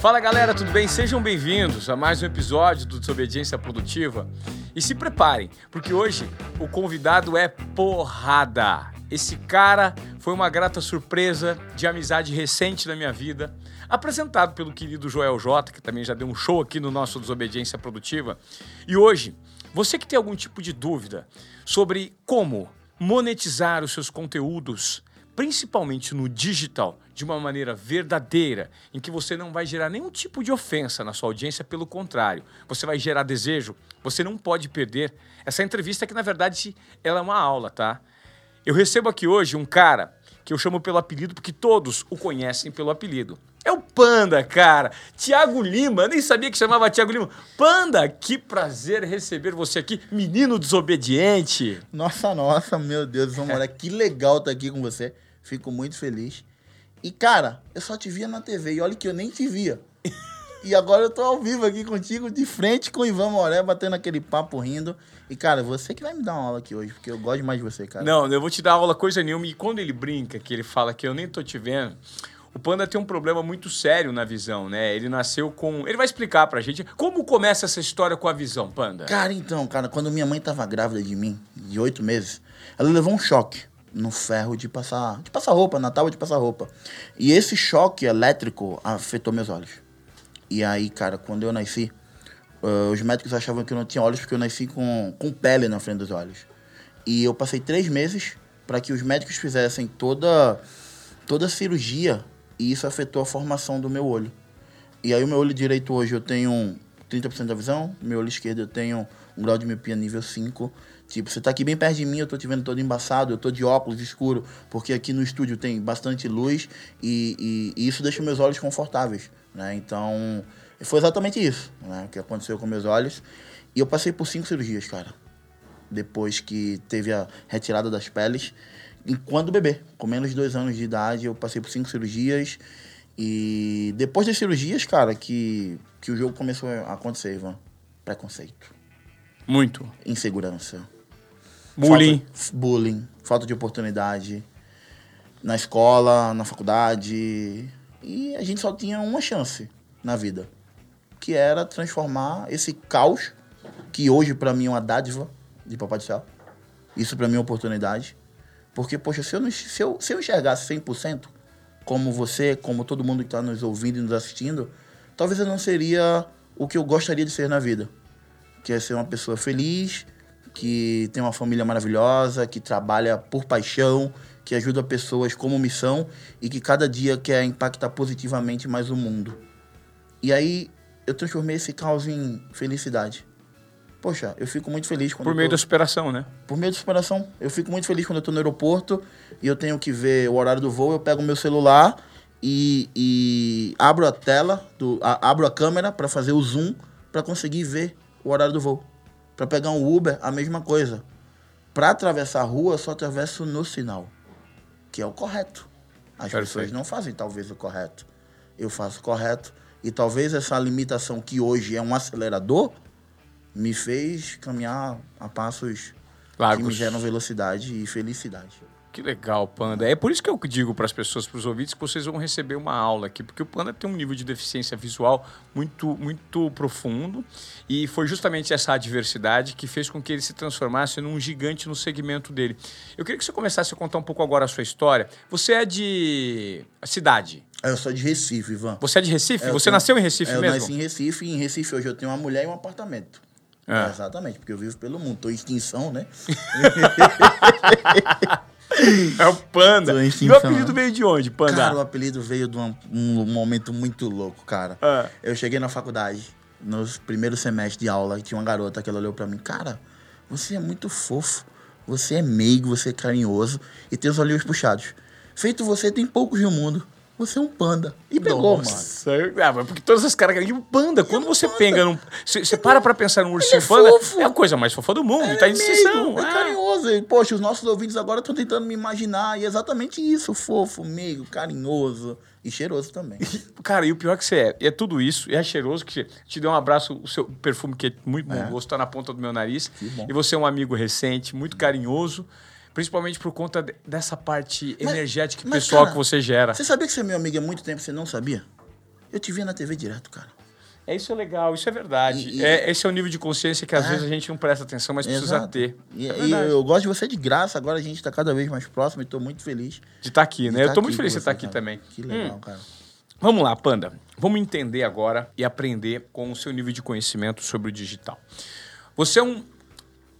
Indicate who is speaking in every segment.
Speaker 1: Fala galera, tudo bem? Sejam bem-vindos a mais um episódio do Desobediência Produtiva. E se preparem, porque hoje o convidado é porrada. Esse cara foi uma grata surpresa de amizade recente na minha vida, apresentado pelo querido Joel J, que também já deu um show aqui no nosso Desobediência Produtiva. E hoje, você que tem algum tipo de dúvida sobre como monetizar os seus conteúdos, principalmente no digital, de uma maneira verdadeira, em que você não vai gerar nenhum tipo de ofensa na sua audiência, pelo contrário, você vai gerar desejo, você não pode perder essa entrevista que na verdade ela é uma aula, tá? Eu recebo aqui hoje um cara que eu chamo pelo apelido porque todos o conhecem pelo apelido. É o Panda, cara. Tiago Lima, eu nem sabia que chamava Tiago Lima. Panda, que prazer receber você aqui, menino desobediente.
Speaker 2: Nossa, nossa, meu Deus, Zamora, que legal estar aqui com você. Fico muito feliz. E, cara, eu só te via na TV e olha que eu nem te via. E agora eu tô ao vivo aqui contigo, de frente com o Ivan Moré, batendo aquele papo rindo. E, cara, você que vai me dar uma aula aqui hoje, porque eu gosto mais de você, cara.
Speaker 1: Não, eu vou te dar aula coisa nenhuma. E quando ele brinca, que ele fala que eu nem tô te vendo, o Panda tem um problema muito sério na visão, né? Ele nasceu com. Ele vai explicar pra gente como começa essa história com a visão, Panda.
Speaker 2: Cara, então, cara, quando minha mãe tava grávida de mim, de oito meses, ela levou um choque no ferro de passar, de passar roupa, na tábua de passar roupa. E esse choque elétrico afetou meus olhos. E aí, cara, quando eu nasci, uh, os médicos achavam que eu não tinha olhos porque eu nasci com, com pele na frente dos olhos. E eu passei três meses para que os médicos fizessem toda, toda a cirurgia e isso afetou a formação do meu olho. E aí o meu olho direito hoje eu tenho 30% da visão, meu olho esquerdo eu tenho um grau de miopia nível 5. Tipo, você tá aqui bem perto de mim, eu tô te vendo todo embaçado, eu tô de óculos escuro, porque aqui no estúdio tem bastante luz e, e, e isso deixa meus olhos confortáveis, né? Então, foi exatamente isso, né, que aconteceu com meus olhos. E eu passei por cinco cirurgias, cara. Depois que teve a retirada das peles enquanto bebê. Com menos de dois anos de idade, eu passei por cinco cirurgias. E depois das cirurgias, cara, que, que o jogo começou a acontecer, Ivan. Preconceito.
Speaker 1: Muito.
Speaker 2: Insegurança.
Speaker 1: Bullying.
Speaker 2: Falta, bullying. Falta de oportunidade. Na escola, na faculdade. E a gente só tinha uma chance na vida. Que era transformar esse caos, que hoje para mim é uma dádiva de Papai do Céu. Isso para mim é uma oportunidade porque, poxa, se eu, se eu, se eu enxergasse 100%, como você, como todo mundo que está nos ouvindo e nos assistindo, talvez eu não seria o que eu gostaria de ser na vida. Que é ser uma pessoa feliz, que tem uma família maravilhosa, que trabalha por paixão, que ajuda pessoas como missão e que cada dia quer impactar positivamente mais o mundo. E aí eu transformei esse caos em felicidade. Poxa, eu fico muito feliz quando.
Speaker 1: Por meio
Speaker 2: tô...
Speaker 1: da superação, né?
Speaker 2: Por meio da superação. Eu fico muito feliz quando eu tô no aeroporto e eu tenho que ver o horário do voo, eu pego o meu celular e, e abro a tela, do, a, abro a câmera para fazer o zoom para conseguir ver o horário do voo. Para pegar um Uber, a mesma coisa. Para atravessar a rua, eu só atravesso no sinal, que é o correto. As Perfeito. pessoas não fazem talvez o correto. Eu faço o correto. E talvez essa limitação que hoje é um acelerador, me fez caminhar a passos Largos. que me geram velocidade e felicidade.
Speaker 1: Que legal, Panda. É por isso que eu digo para as pessoas, para os ouvintes, que vocês vão receber uma aula aqui, porque o Panda tem um nível de deficiência visual muito, muito profundo e foi justamente essa adversidade que fez com que ele se transformasse num gigante no segmento dele. Eu queria que você começasse a contar um pouco agora a sua história. Você é de cidade?
Speaker 2: Eu sou de Recife, Ivan.
Speaker 1: Você é de Recife? É, você tenho... nasceu em Recife
Speaker 2: é,
Speaker 1: mesmo?
Speaker 2: Eu nasci em Recife e em Recife hoje eu tenho uma mulher e um apartamento. É. Exatamente, porque eu vivo pelo mundo. Tô em extinção, né?
Speaker 1: é o Panda. E o apelido veio de onde, Panda?
Speaker 2: Cara, o apelido veio de um, um momento muito louco, cara. É. Eu cheguei na faculdade, nos primeiros semestres de aula, e tinha uma garota que ela olhou pra mim. Cara, você é muito fofo. Você é meigo, você é carinhoso e tem os olhinhos puxados. Feito você, tem poucos no mundo você é um panda. E pegou, Nossa. mano.
Speaker 1: Ah, porque todas as caras. E o panda, quando é você panda. pega num. Você para pra pensar num ursinho é panda, fofo. é a coisa mais fofa do mundo. É, tá em.
Speaker 2: É, é carinhoso. E, poxa, os nossos ouvintes agora estão tentando me imaginar. E é exatamente isso: fofo, meio, carinhoso. E cheiroso também.
Speaker 1: Cara, e o pior é que você é, é tudo isso, é cheiroso, que te deu um abraço, o seu perfume que é muito bom, é. gosto, tá na ponta do meu nariz. E você é um amigo recente, muito carinhoso. Principalmente por conta dessa parte mas, energética e pessoal cara, que você gera.
Speaker 2: Você sabia que você é meu amigo há muito tempo e você não sabia? Eu te via na TV direto, cara.
Speaker 1: É isso é legal, isso é verdade.
Speaker 2: E- e-
Speaker 1: É, esse é o nível de consciência que às
Speaker 2: É.
Speaker 1: vezes a gente não presta atenção, mas precisa
Speaker 2: Exato.
Speaker 1: ter.
Speaker 2: E,
Speaker 1: É
Speaker 2: e
Speaker 1: verdade.
Speaker 2: eu gosto de você de graça, agora a gente tá cada vez mais próximo e tô muito feliz.
Speaker 1: De estar aqui,
Speaker 2: de
Speaker 1: né? Eu
Speaker 2: tá
Speaker 1: tô muito
Speaker 2: aqui
Speaker 1: feliz
Speaker 2: com
Speaker 1: de você estar
Speaker 2: você,
Speaker 1: aqui
Speaker 2: cara.
Speaker 1: também.
Speaker 2: Que legal,
Speaker 1: Hum.
Speaker 2: cara.
Speaker 1: Vamos lá, Panda. Vamos entender agora e aprender com o seu nível de conhecimento sobre o digital. Você é um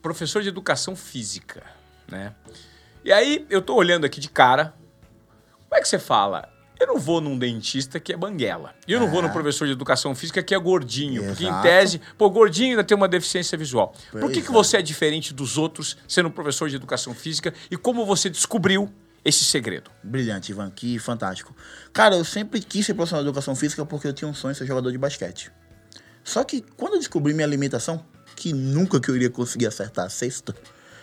Speaker 1: professor de educação física, né? E aí, eu tô olhando aqui de cara. Como é que você fala? Eu não vou num dentista que é banguela. E eu não vou no professor de educação física que é gordinho. Porque, em
Speaker 2: Exato.
Speaker 1: tese, pô, gordinho ainda tem uma deficiência visual. Por que,
Speaker 2: Pois
Speaker 1: que
Speaker 2: é.
Speaker 1: você é diferente dos outros sendo professor de educação física e como você descobriu esse segredo?
Speaker 2: Brilhante, Ivan, que fantástico. Cara, eu sempre quis ser profissional de educação física porque eu tinha um sonho de ser jogador de basquete. Só que quando eu descobri minha limitação, que nunca que eu iria conseguir acertar a cesta,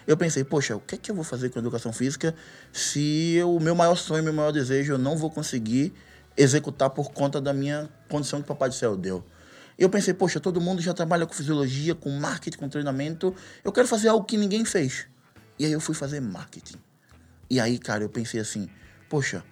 Speaker 2: eu pensei, poxa, o que é que eu vou fazer com educação física se o meu maior sonho, meu maior desejo eu não vou conseguir executar por conta da minha condição que Papai do Céu deu. Eu pensei, poxa, todo mundo já trabalha com fisiologia, com marketing, com treinamento, eu quero fazer algo que ninguém fez. E aí eu fui fazer marketing. E aí, cara, eu pensei assim, poxa,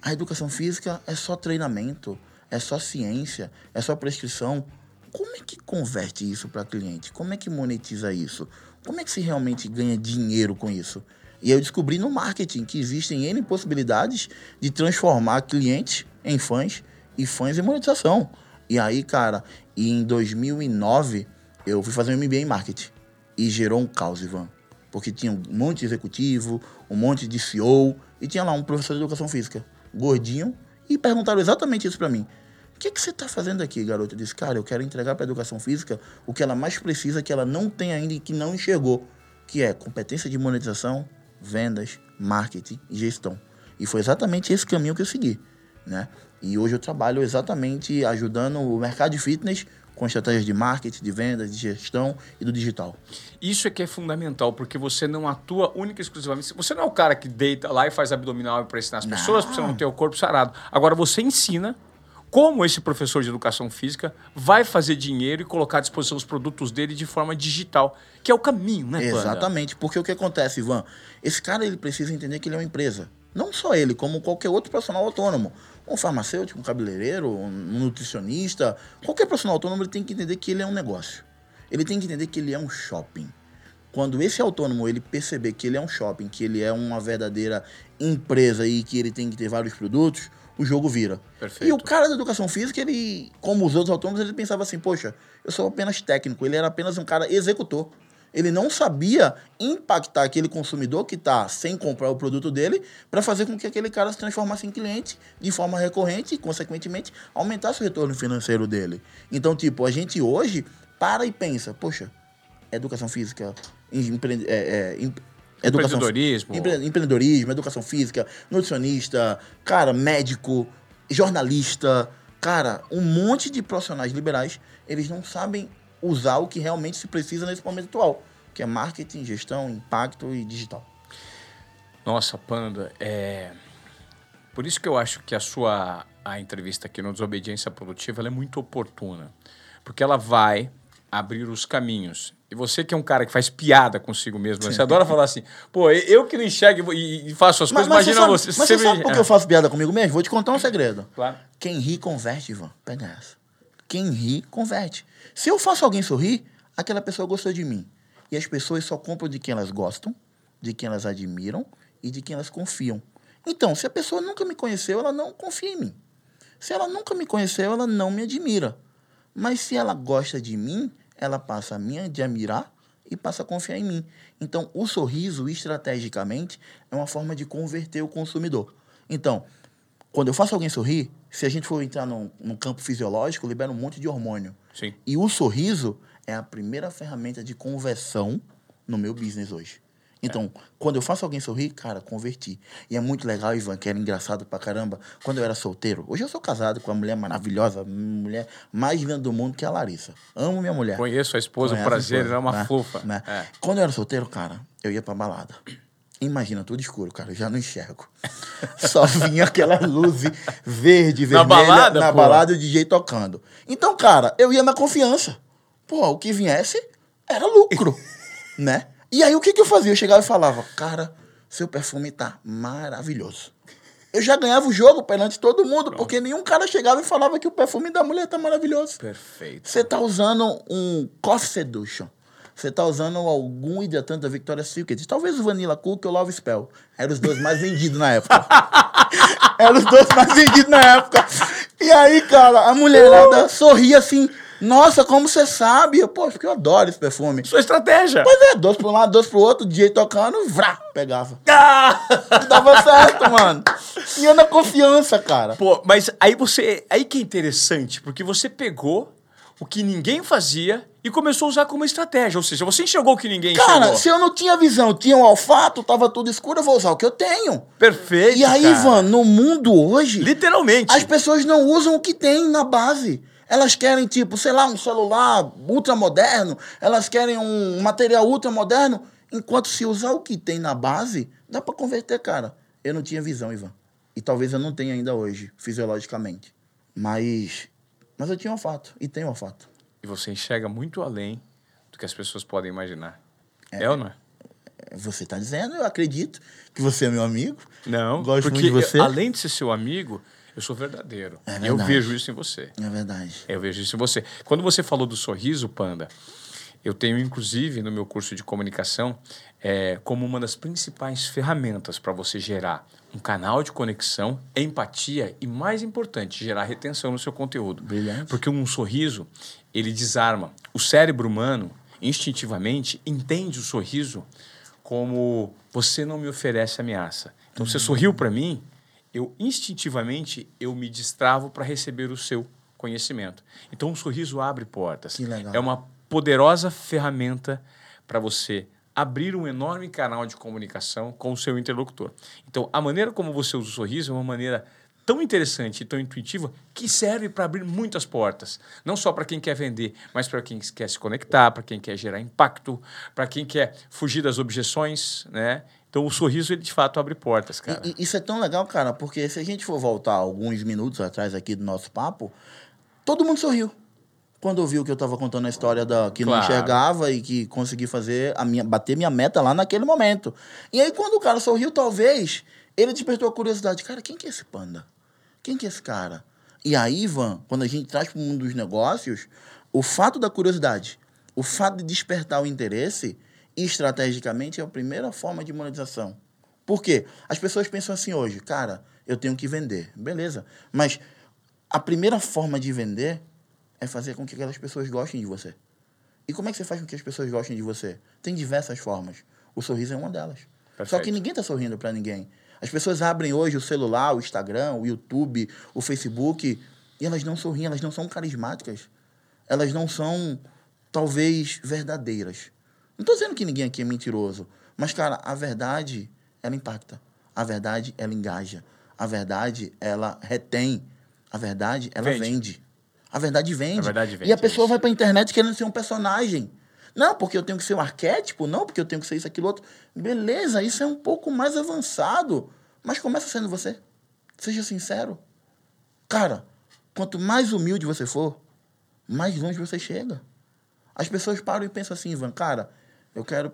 Speaker 2: a educação física é só treinamento, é só ciência, é só prescrição. Como é que converte isso para cliente? Como é que monetiza isso? Como é que se realmente ganha dinheiro com isso? E eu descobri no marketing que existem N possibilidades de transformar clientes em fãs e fãs em monetização. E aí, cara, e em 2009 eu fui fazer um MBA em marketing e gerou um caos, Ivan. Porque tinha um monte de executivo, um monte de CEO, e tinha lá um professor de educação física, gordinho, e perguntaram exatamente isso pra mim. O que, que você tá fazendo aqui, garoto? Eu disse, cara, eu quero entregar pra educação física o que ela mais precisa, que ela não tem ainda e que não enxergou, que é competência de monetização, vendas, marketing e gestão. E foi exatamente esse caminho que eu segui, né? E hoje eu trabalho exatamente ajudando o mercado de fitness com estratégias de marketing, de vendas, de gestão e do digital.
Speaker 1: Isso é que é fundamental, porque você não atua única e exclusivamente. Você não é o cara que deita lá e faz abdominal para ensinar as
Speaker 2: Não.
Speaker 1: pessoas, para você não ter o corpo sarado. Agora você ensina como esse professor de educação física vai fazer dinheiro e colocar à disposição os produtos dele de forma digital, que é o caminho, né, Panda?
Speaker 2: Exatamente, porque o que acontece, Ivan? Esse cara ele precisa entender que ele é uma empresa. Não só ele, como qualquer outro profissional autônomo. Um farmacêutico, um cabeleireiro, um nutricionista, qualquer profissional autônomo ele tem que entender que ele é um negócio. Ele tem que entender que ele é um shopping. Quando esse autônomo ele perceber que ele é um shopping, que ele é uma verdadeira empresa e que ele tem que ter vários produtos, o jogo vira.
Speaker 1: Perfeito.
Speaker 2: E o cara da educação física, ele, como os outros autônomos, ele pensava assim, poxa, eu sou apenas técnico, ele era apenas um cara executor. Ele não sabia impactar aquele consumidor que está sem comprar o produto dele para fazer com que aquele cara se transformasse em cliente de forma recorrente e, consequentemente, aumentasse o retorno financeiro dele. Então, tipo, a gente hoje para e pensa, poxa, educação física, empre- é, é, educação-
Speaker 1: Empreendedorismo.
Speaker 2: empre- empreendedorismo, educação física, nutricionista, cara, médico, jornalista, cara, um monte de profissionais liberais, eles não sabem usar o que realmente se precisa nesse momento atual, que é marketing, gestão, impacto e digital.
Speaker 1: Nossa, Panda, é. Por isso que eu acho que a sua a entrevista aqui no Desobediência Produtiva ela é muito oportuna. Porque ela vai abrir os caminhos. E você que é um cara que faz piada consigo mesmo, né? você adora falar assim, pô, eu que não enxergo e, faço as coisas, imagina
Speaker 2: sabe,
Speaker 1: você.
Speaker 2: Mas
Speaker 1: você
Speaker 2: você
Speaker 1: me-
Speaker 2: sabe por que eu faço piada comigo mesmo? Vou te contar um segredo.
Speaker 1: Claro.
Speaker 2: Quem ri, converte, Ivan. Pega essa. Quem ri, converte. Se eu faço alguém sorrir, aquela pessoa gostou de mim. E as pessoas só compram de quem elas gostam, de quem elas admiram e de quem elas confiam. Então, se a pessoa nunca me conheceu, ela não confia em mim. Se ela nunca me conheceu, ela não me admira. Mas se ela gosta de mim, ela passa a me admirar e passa a confiar em mim. Então, o sorriso, estrategicamente, é uma forma de converter o consumidor. Então, quando eu faço alguém sorrir, se a gente for entrar num, num campo fisiológico, libera um monte de hormônio.
Speaker 1: Sim.
Speaker 2: E o sorriso é a primeira ferramenta de conversão no meu business hoje. Então, quando eu faço alguém sorrir, cara, converti. E é muito legal, Ivan, que era engraçado pra caramba. Quando eu era solteiro, hoje eu sou casado com uma mulher maravilhosa, mulher mais linda do mundo que é a Larissa. Amo minha mulher.
Speaker 1: Conheço a esposa,
Speaker 2: Conhece a
Speaker 1: prazer, ela é uma
Speaker 2: né?
Speaker 1: fofa.
Speaker 2: Né?
Speaker 1: É.
Speaker 2: Quando eu era solteiro, cara, eu ia pra balada. Imagina, tudo escuro, cara, eu já não enxergo. Só vinha aquela luz verde,
Speaker 1: Na
Speaker 2: vermelha,
Speaker 1: balada,
Speaker 2: na
Speaker 1: pô?
Speaker 2: balada o DJ tocando. Então, cara, eu ia na confiança. Pô, o que viesse era lucro, né? E aí, o que, que eu fazia? Eu chegava e falava, cara, seu perfume tá maravilhoso. eu já ganhava o jogo perante todo mundo, porque nenhum cara chegava e falava que o perfume da mulher tá maravilhoso.
Speaker 1: Perfeito.
Speaker 2: Você tá usando um Coffee Seduction. Você tá usando algum hidratante da Victoria's Secret. Talvez o Vanilla Cook ou o Love Spell. Eram os dois mais vendidos na época. Eram os dois mais vendidos na época. E aí, cara, a mulherada sorria assim. Nossa, como você sabe? Eu, Pô, porque eu adoro esse perfume.
Speaker 1: Sua estratégia.
Speaker 2: Pois é, dois pra um lado, dois pro outro, DJ tocando, vrá, pegava.
Speaker 1: Ah!
Speaker 2: Dava certo, mano. E eu na confiança, cara.
Speaker 1: Pô, mas aí você. Aí que é interessante, porque você pegou o que ninguém fazia e começou a usar como estratégia. Ou seja, você enxergou o que ninguém
Speaker 2: Cara,
Speaker 1: enxergou.
Speaker 2: se eu não tinha visão, tinha um olfato, tava tudo escuro, eu vou usar o que eu tenho.
Speaker 1: Perfeito.
Speaker 2: E aí,
Speaker 1: cara.
Speaker 2: Ivan, no mundo hoje,
Speaker 1: Literalmente.
Speaker 2: as pessoas não usam o que tem na base. Elas querem, tipo, sei lá, um celular ultramoderno, elas querem um material ultramoderno, enquanto se usar o que tem na base, dá pra converter, cara. Eu não tinha visão, Ivan. E talvez eu não tenha ainda hoje, fisiologicamente. Mas, mas eu tinha olfato, e tenho olfato.
Speaker 1: E você enxerga muito além do que as pessoas podem imaginar. É, ou não é?
Speaker 2: Você tá dizendo, eu acredito que você é meu amigo.
Speaker 1: Não,
Speaker 2: Gosto
Speaker 1: porque
Speaker 2: muito de você.
Speaker 1: eu- além de ser seu amigo, eu sou verdadeiro.
Speaker 2: É
Speaker 1: eu vejo isso em você.
Speaker 2: É verdade.
Speaker 1: Eu vejo isso em você. Quando você falou do sorriso, Panda, eu tenho, inclusive, no meu curso de comunicação, é, como uma das principais ferramentas para você gerar um canal de conexão, empatia e, mais importante, gerar retenção no seu conteúdo.
Speaker 2: Brilhante.
Speaker 1: Porque um sorriso, ele desarma. O cérebro humano, instintivamente, entende o sorriso como você não me oferece ameaça. Então, você sorriu para mim, eu instintivamente eu me destravo para receber o seu conhecimento. Então, um sorriso abre portas. É uma poderosa ferramenta para você abrir um enorme canal de comunicação com o seu interlocutor. Então, a maneira como você usa o sorriso é uma maneira tão interessante e tão intuitiva que serve para abrir muitas portas. Não só para quem quer vender, mas para quem quer se conectar, para quem quer gerar impacto, para quem quer fugir das objeções, né? Então, o sorriso, ele de fato abre portas, cara.
Speaker 2: E- isso é tão legal, cara, porque se a gente for voltar alguns minutos atrás aqui do nosso papo, todo mundo sorriu. Quando ouviu que eu tava contando a história da que não
Speaker 1: Claro.
Speaker 2: enxergava e que consegui fazer a minha bater minha meta lá naquele momento. E aí quando o cara sorriu, talvez ele despertou a curiosidade, cara, quem que é esse panda? Quem que é esse cara? E aí, Ivan, quando a gente traz para o mundo dos negócios, o fato da curiosidade, o fato de despertar o interesse, estrategicamente é a primeira forma de monetização. Por quê? As pessoas pensam assim hoje, cara, eu tenho que vender. Beleza. Mas a primeira forma de vender é fazer com que aquelas pessoas gostem de você. E como é que você faz com que as pessoas gostem de você? Tem diversas formas. O sorriso é uma delas. Só
Speaker 1: Perfeito.
Speaker 2: que ninguém está sorrindo para ninguém. As pessoas abrem hoje o celular, o Instagram, o YouTube, o Facebook, e elas não sorriem, elas não são carismáticas. Elas não são, talvez, verdadeiras. Não estou dizendo que ninguém aqui é mentiroso, mas, cara, a verdade, ela impacta. A verdade, ela engaja. A verdade, ela retém. A verdade, ela
Speaker 1: Vende.
Speaker 2: vende. A verdade vende.
Speaker 1: A verdade
Speaker 2: E
Speaker 1: vende,
Speaker 2: a pessoa
Speaker 1: isso.
Speaker 2: vai pra internet querendo ser um personagem. Não, porque eu tenho que ser um arquétipo, não, porque eu tenho que ser isso, aquilo, outro. Beleza, isso é um pouco mais avançado. Mas começa sendo você. Seja sincero. Cara, quanto mais humilde você for, mais longe você chega. As pessoas param e pensam assim, Ivan, cara, eu quero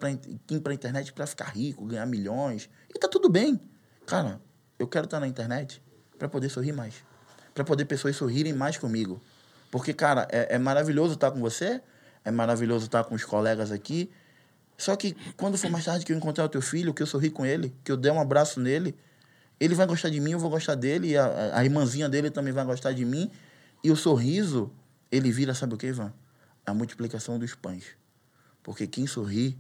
Speaker 2: ir pra internet pra ficar rico, ganhar milhões. E tá tudo bem. Cara, eu quero estar na internet pra poder sorrir mais. Pra poder pessoas sorrirem mais comigo. Porque, cara, é, é maravilhoso estar com você, é maravilhoso estar com os colegas aqui. Só que quando for mais tarde que eu encontrar o teu filho, que eu sorri com ele, que eu der um abraço nele, ele vai gostar de mim, eu vou gostar dele, a, a irmãzinha dele também vai gostar de mim. E o sorriso, ele vira, sabe o que, Ivan? A multiplicação dos pães. Porque quem sorri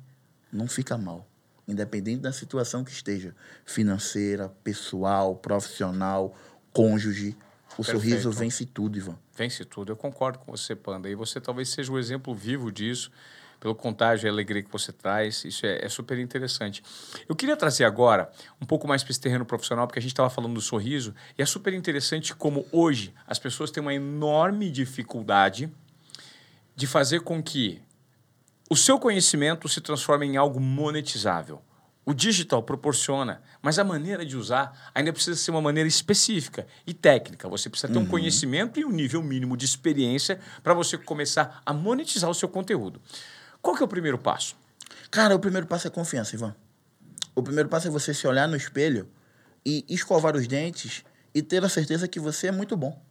Speaker 2: não fica mal. Independente da situação que esteja. Financeira, pessoal, profissional, cônjuge. O
Speaker 1: Perfeito.
Speaker 2: sorriso vence tudo, Ivan.
Speaker 1: Vence tudo. Eu concordo com você, Panda. E você talvez seja o exemplo vivo disso, pelo contágio e alegria que você traz. Isso é, é super interessante. Eu queria trazer agora um pouco mais para esse terreno profissional, porque a gente estava falando do sorriso, e é super interessante como hoje as pessoas têm uma enorme dificuldade de fazer com que o seu conhecimento se transforme em algo monetizável. O digital proporciona, mas a maneira de usar ainda precisa ser uma maneira específica e técnica. Você precisa ter um conhecimento e um nível mínimo de experiência para você começar a monetizar o seu conteúdo. Qual que é o primeiro passo?
Speaker 2: Cara, o primeiro passo é confiança, Ivan. O primeiro passo é você se olhar no espelho e escovar os dentes e ter a certeza que você é muito bom.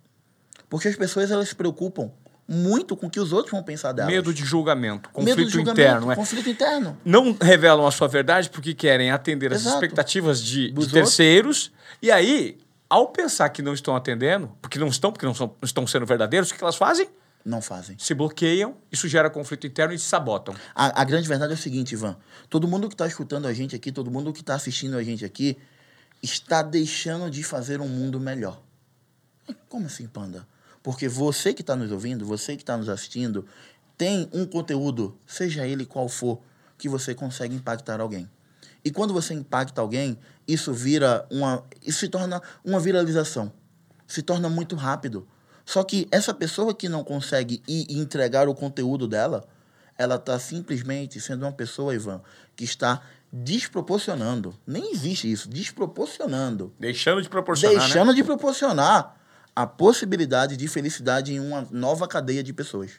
Speaker 2: Porque as pessoas elas se preocupam muito com o que os outros vão pensar delas.
Speaker 1: Medo de julgamento, conflito
Speaker 2: Medo de julgamento,
Speaker 1: interno. É.
Speaker 2: conflito interno.
Speaker 1: Não revelam a sua verdade porque querem atender as
Speaker 2: Exato.
Speaker 1: expectativas de, de terceiros. E aí, ao pensar que não estão atendendo, porque não estão, porque não, são, não estão sendo verdadeiros, o que elas fazem?
Speaker 2: Não fazem.
Speaker 1: Se bloqueiam, isso gera conflito interno e se sabotam.
Speaker 2: A, a grande verdade é o seguinte, Ivan. Todo mundo que está escutando a gente aqui, todo mundo que está assistindo a gente aqui, está deixando de fazer um mundo melhor. Como assim, Panda? Porque você que está nos ouvindo, você que está nos assistindo, tem um conteúdo, seja ele qual for, que você consegue impactar alguém. E quando você impacta alguém, isso vira uma. Isso se torna uma viralização. Se torna muito rápido. Só que essa pessoa que não consegue ir e entregar o conteúdo dela, ela está simplesmente sendo uma pessoa, Ivan, que está desproporcionando. Nem existe isso, desproporcionando.
Speaker 1: Deixando de proporcionar, né?
Speaker 2: deixando de proporcionar a possibilidade de felicidade em uma nova cadeia de pessoas.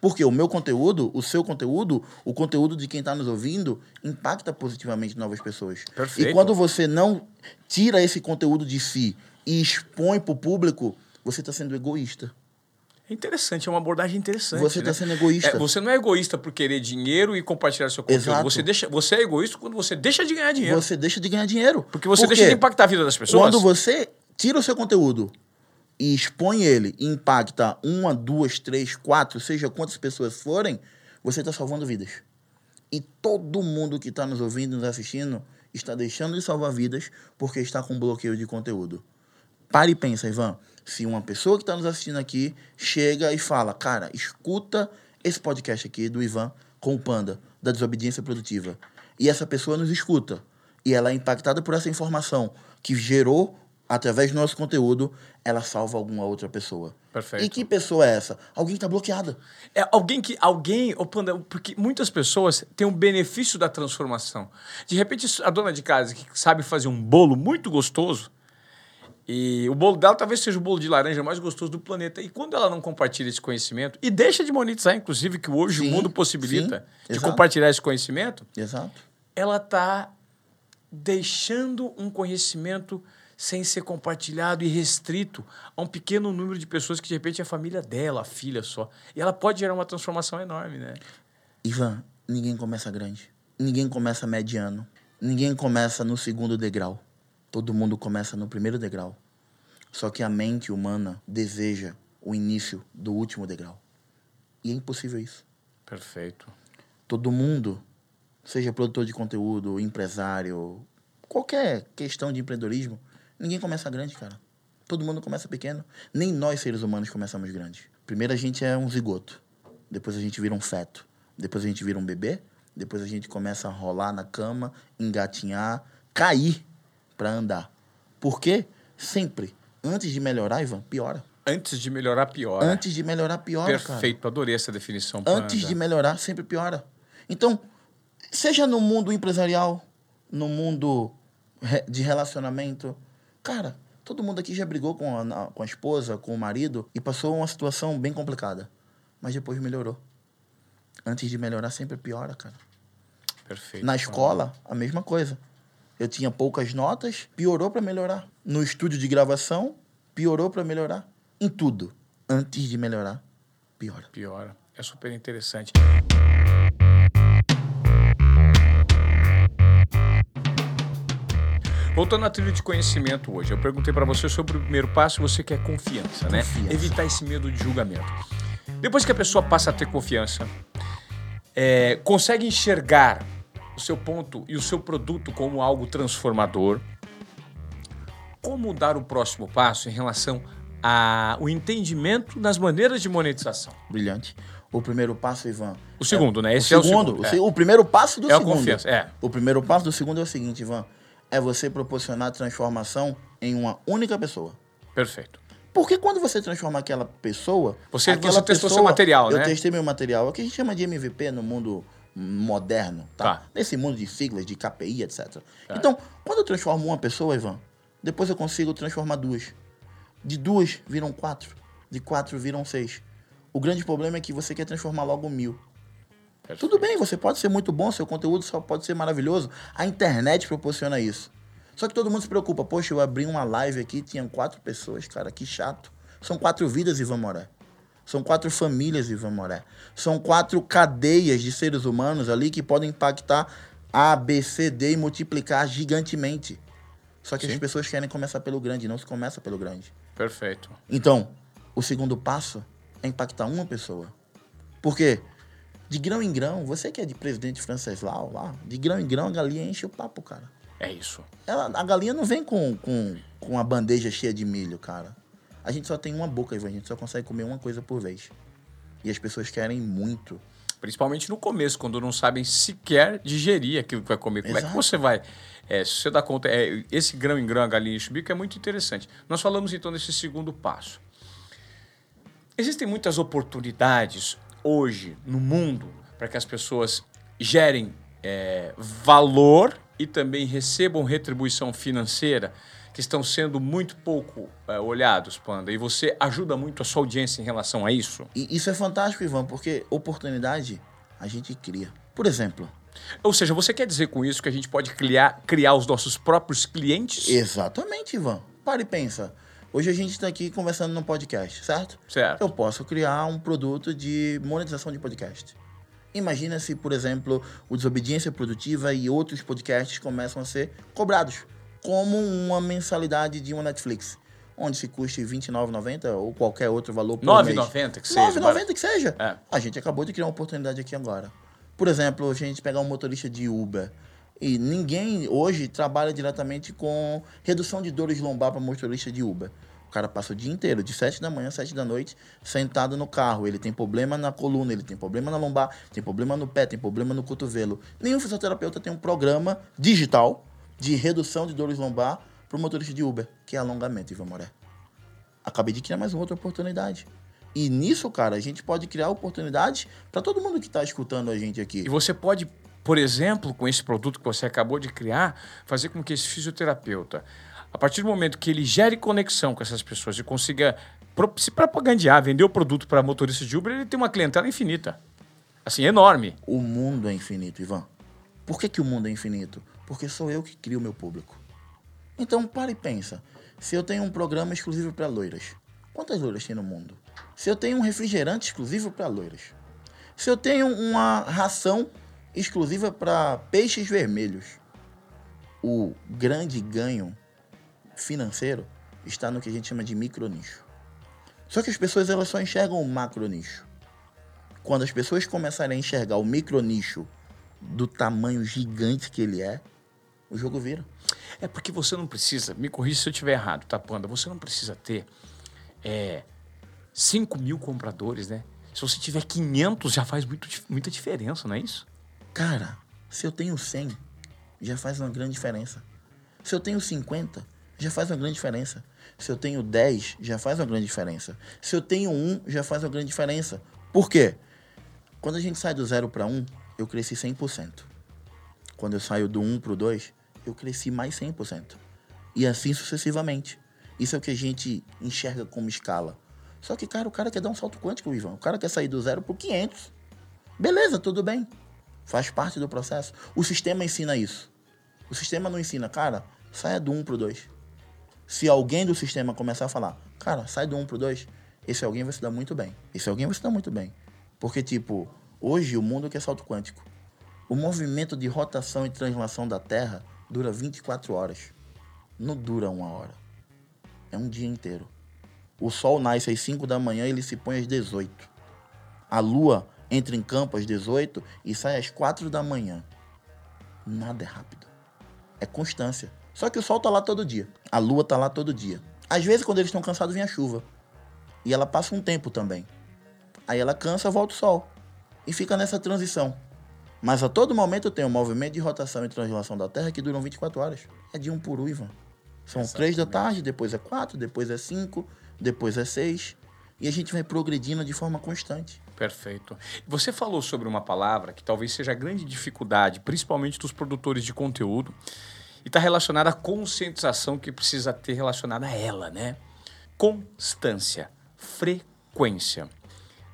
Speaker 2: Porque o meu conteúdo, o seu conteúdo, o conteúdo de quem está nos ouvindo, impacta positivamente novas pessoas.
Speaker 1: Perfeito.
Speaker 2: E quando você não tira esse conteúdo de si e expõe para o público, você está sendo egoísta.
Speaker 1: É interessante, é uma abordagem interessante.
Speaker 2: Você tá
Speaker 1: né?
Speaker 2: sendo egoísta.
Speaker 1: É, você não é egoísta por querer dinheiro e compartilhar seu conteúdo.
Speaker 2: Exato.
Speaker 1: Você, deixa, você é egoísta quando você deixa de ganhar dinheiro.
Speaker 2: Você deixa de ganhar dinheiro.
Speaker 1: Porque você
Speaker 2: Por
Speaker 1: deixa de impactar a vida das pessoas.
Speaker 2: Quando você tira o seu conteúdo e expõe ele e impacta uma, duas, três, quatro, seja quantas pessoas forem, você está salvando vidas. E todo mundo que está nos ouvindo, nos assistindo, está deixando de salvar vidas porque está com bloqueio de conteúdo. Pare e pensa, Ivan. Se uma pessoa que está nos assistindo aqui chega e fala, cara, escuta esse podcast aqui do Ivan com o Panda, da desobediência produtiva. E essa pessoa nos escuta. E ela é impactada por essa informação que gerou através do nosso conteúdo, ela salva alguma outra pessoa.
Speaker 1: Perfeito.
Speaker 2: E que pessoa é essa? Alguém que está bloqueada.
Speaker 1: É alguém que. Alguém. porque muitas pessoas têm um benefício da transformação. De repente, a dona de casa que sabe fazer um bolo muito gostoso. E o bolo dela talvez seja o bolo de laranja mais gostoso do planeta. E quando ela não compartilha esse conhecimento, e deixa de monetizar, inclusive, que hoje
Speaker 2: Sim,
Speaker 1: o mundo possibilita
Speaker 2: sim,
Speaker 1: de
Speaker 2: exato.
Speaker 1: compartilhar esse conhecimento,
Speaker 2: Exato.
Speaker 1: ela está deixando um conhecimento sem ser compartilhado e restrito a um pequeno número de pessoas que de repente é a família dela, a filha só. E ela pode gerar uma transformação enorme, né?
Speaker 2: Ivan, ninguém começa grande. Ninguém começa mediano. Ninguém começa no segundo degrau. Todo mundo começa no primeiro degrau. Só que a mente humana deseja o início do último degrau. E é impossível isso.
Speaker 1: Perfeito.
Speaker 2: Todo mundo, seja produtor de conteúdo, empresário, qualquer questão de empreendedorismo, ninguém começa grande, cara. Todo mundo começa pequeno. Nem nós, seres humanos, começamos grandes. Primeiro a gente é um zigoto. Depois a gente vira um feto. Depois a gente vira um bebê. Depois a gente começa a rolar na cama, engatinhar, cair para andar. Por quê? Sempre. Antes de melhorar, Ivan, piora.
Speaker 1: Antes de melhorar, piora.
Speaker 2: Antes de melhorar, piora, cara.
Speaker 1: Perfeito, adorei essa definição.
Speaker 2: Antes
Speaker 1: Panda.
Speaker 2: de melhorar, sempre piora. Então, seja no mundo empresarial, no mundo de relacionamento, cara, todo mundo aqui já brigou com a, com a esposa, com o marido e passou uma situação bem complicada. Mas depois melhorou. Antes de melhorar, sempre piora, cara.
Speaker 1: Perfeito.
Speaker 2: Na escola, a mesma coisa. Eu tinha poucas notas, piorou para melhorar. No estúdio de gravação, piorou para melhorar. Em tudo. Antes de melhorar, piora.
Speaker 1: Piora. É super interessante. Voltando à trilha de conhecimento hoje, eu perguntei para você sobre o primeiro passo, você quer confiança, né?
Speaker 2: Confiança.
Speaker 1: Evitar esse medo de julgamento. Depois que a pessoa passa a ter confiança, é, consegue enxergar o seu ponto e o seu produto como algo transformador, como dar o próximo passo em relação ao entendimento das maneiras de monetização?
Speaker 2: Brilhante. O primeiro passo, Ivan.
Speaker 1: O segundo, né?
Speaker 2: o
Speaker 1: Esse é o
Speaker 2: segundo.
Speaker 1: segundo,
Speaker 2: o,
Speaker 1: é.
Speaker 2: o primeiro passo do
Speaker 1: É a
Speaker 2: segundo.
Speaker 1: confiança, é.
Speaker 2: O primeiro passo do segundo é o seguinte, Ivan. É você proporcionar transformação em uma única pessoa.
Speaker 1: Perfeito.
Speaker 2: Porque quando você transforma aquela pessoa.
Speaker 1: Você-
Speaker 2: aquela
Speaker 1: você testou seu material,
Speaker 2: eu
Speaker 1: né?
Speaker 2: testei meu material. É o que a gente chama de MVP no mundo moderno, tá?
Speaker 1: Tá.
Speaker 2: Nesse mundo de siglas, de KPI, etc. Então, quando eu transformo uma pessoa, Ivan, depois eu consigo transformar duas. De duas viram quatro. De quatro viram seis. O grande problema é que você quer transformar logo mil. Tudo bem, você pode ser muito bom, seu conteúdo só pode ser maravilhoso. A internet proporciona isso. Só que todo mundo se preocupa. Poxa, eu abri uma live aqui, tinham quatro pessoas, cara, que chato. São quatro vidas, Ivan Moré. São quatro famílias, Ivan Moré. São quatro cadeias de seres humanos ali que podem impactar A, B, C, D e multiplicar gigantemente. Só que
Speaker 1: Sim.
Speaker 2: as pessoas querem começar pelo grande, não se começa pelo grande.
Speaker 1: Perfeito.
Speaker 2: Então, o segundo passo é impactar uma pessoa. Por quê? De grão em grão, você que é de presidente Franceslau lá, de grão em grão a galinha enche o papo, cara.
Speaker 1: É isso.
Speaker 2: Ela, a galinha não vem com, com, com a bandeja cheia de milho, cara. A gente só tem uma boca, Ivan, a gente só consegue comer uma coisa por vez. E as pessoas querem muito.
Speaker 1: Principalmente no começo, quando não sabem sequer digerir aquilo que vai comer. Como é que
Speaker 2: Exato.
Speaker 1: você vai. é, se você dá conta, é, esse grão em grão, a galinha enche o bico, é muito interessante. Nós falamos então desse segundo passo. Existem muitas oportunidades hoje no mundo para que as pessoas gerem é, valor e também recebam retribuição financeira que estão sendo muito pouco é, olhados, Panda. E você ajuda muito a sua audiência em relação a isso?
Speaker 2: E isso é fantástico, Ivan, porque oportunidade a gente cria. Por exemplo,
Speaker 1: Ou seja, você quer dizer com isso que a gente pode criar, criar os nossos próprios clientes?
Speaker 2: exatamente, Ivan. Para e pensa. Hoje a gente está aqui conversando num podcast, certo?
Speaker 1: Certo.
Speaker 2: Eu posso criar um produto de monetização de podcast. Imagina se, por exemplo, o Desobediência Produtiva e outros podcasts começam a ser cobrados, como uma mensalidade de uma Netflix, onde se custe R$ 29,90 ou qualquer outro valor por mês.
Speaker 1: 9,90 que seja,
Speaker 2: 9,90 que seja.
Speaker 1: É.
Speaker 2: A gente acabou de criar uma oportunidade aqui agora. Por exemplo, a gente pegar um motorista de Uber. E ninguém hoje trabalha diretamente com redução de dores lombar para motorista de Uber. O cara passa o dia inteiro, de 7 da manhã, 7 da noite, sentado no carro. Ele tem problema na coluna, ele tem problema na lombar, tem problema no pé, tem problema no cotovelo. Nenhum fisioterapeuta tem um programa digital de redução de dores lombar para o motorista de Uber, que é alongamento, Ivan Moré. Acabei de criar mais uma outra oportunidade. E nisso, cara, a gente pode criar oportunidades para todo mundo que está escutando a gente aqui.
Speaker 1: E você pode, por exemplo, com esse produto que você acabou de criar, fazer com que esse fisioterapeuta, a partir do momento que ele gere conexão com essas pessoas e consiga se propagandear, vender o produto para motoristas de Uber, ele tem uma clientela infinita. Assim, enorme.
Speaker 2: O mundo é infinito, Ivan. Por que, que o mundo é infinito? Porque sou eu que crio o meu público. Então, para e pensa. Se eu tenho um programa exclusivo para loiras, quantas loiras tem no mundo? Se eu tenho um refrigerante exclusivo para loiras, se eu tenho uma ração exclusiva para peixes vermelhos, o grande ganho financeiro está no que a gente chama de micronicho. Só que as pessoas elas só enxergam o macronicho. Quando as pessoas começarem a enxergar o micronicho do tamanho gigante que ele é, o jogo vira.
Speaker 1: É porque você não precisa, me corrija se eu estiver errado, tá, Panda? Você não precisa ter é, 5 mil compradores, né? Se você tiver 500, já faz muito, muita diferença, não é isso?
Speaker 2: Cara, se eu tenho 100, já faz uma grande diferença. Se eu tenho 50, já faz uma grande diferença. Se eu tenho 10, já faz uma grande diferença. Se eu tenho 1, já faz uma grande diferença. Por quê? Quando a gente sai do 0 para 1, eu cresci 100%. Quando eu saio do 1 para o 2, eu cresci mais 100%. E assim sucessivamente. Isso é o que a gente enxerga como escala. Só que, cara, o cara quer dar um salto quântico, Ivan. O cara quer sair do 0 para 500. Beleza, tudo bem. Faz parte do processo. O sistema ensina isso. O sistema não ensina, cara, saia do 1 pro 2. Se alguém do sistema começar a falar, cara, sai do 1 pro 2, esse alguém vai se dar muito bem. Esse alguém vai se dar muito bem. Porque, tipo, hoje o mundo quer salto quântico. O movimento de rotação e translação da Terra dura 24 horas. Não dura uma hora. É um dia inteiro. O Sol nasce às 5 da manhã e ele se põe às 18. A Lua entra em campo às 18 e sai às 4 da manhã. Nada é rápido. É constância. Só que o sol tá lá todo dia. A lua tá lá todo dia. Às vezes, quando eles estão cansados, vem a chuva. E ela passa um tempo também. Aí ela cansa, volta o sol. E fica nessa transição. Mas a todo momento tem um movimento de rotação e translação da Terra que duram 24 horas. É de um por um, Ivan. São três da tarde, depois é quatro, depois é cinco, depois é seis. E a gente vai progredindo de forma constante.
Speaker 1: Perfeito. Você falou sobre uma palavra que talvez seja a grande dificuldade, principalmente dos produtores de conteúdo, e está relacionada à conscientização que precisa ter relacionada a ela, né? Constância, frequência.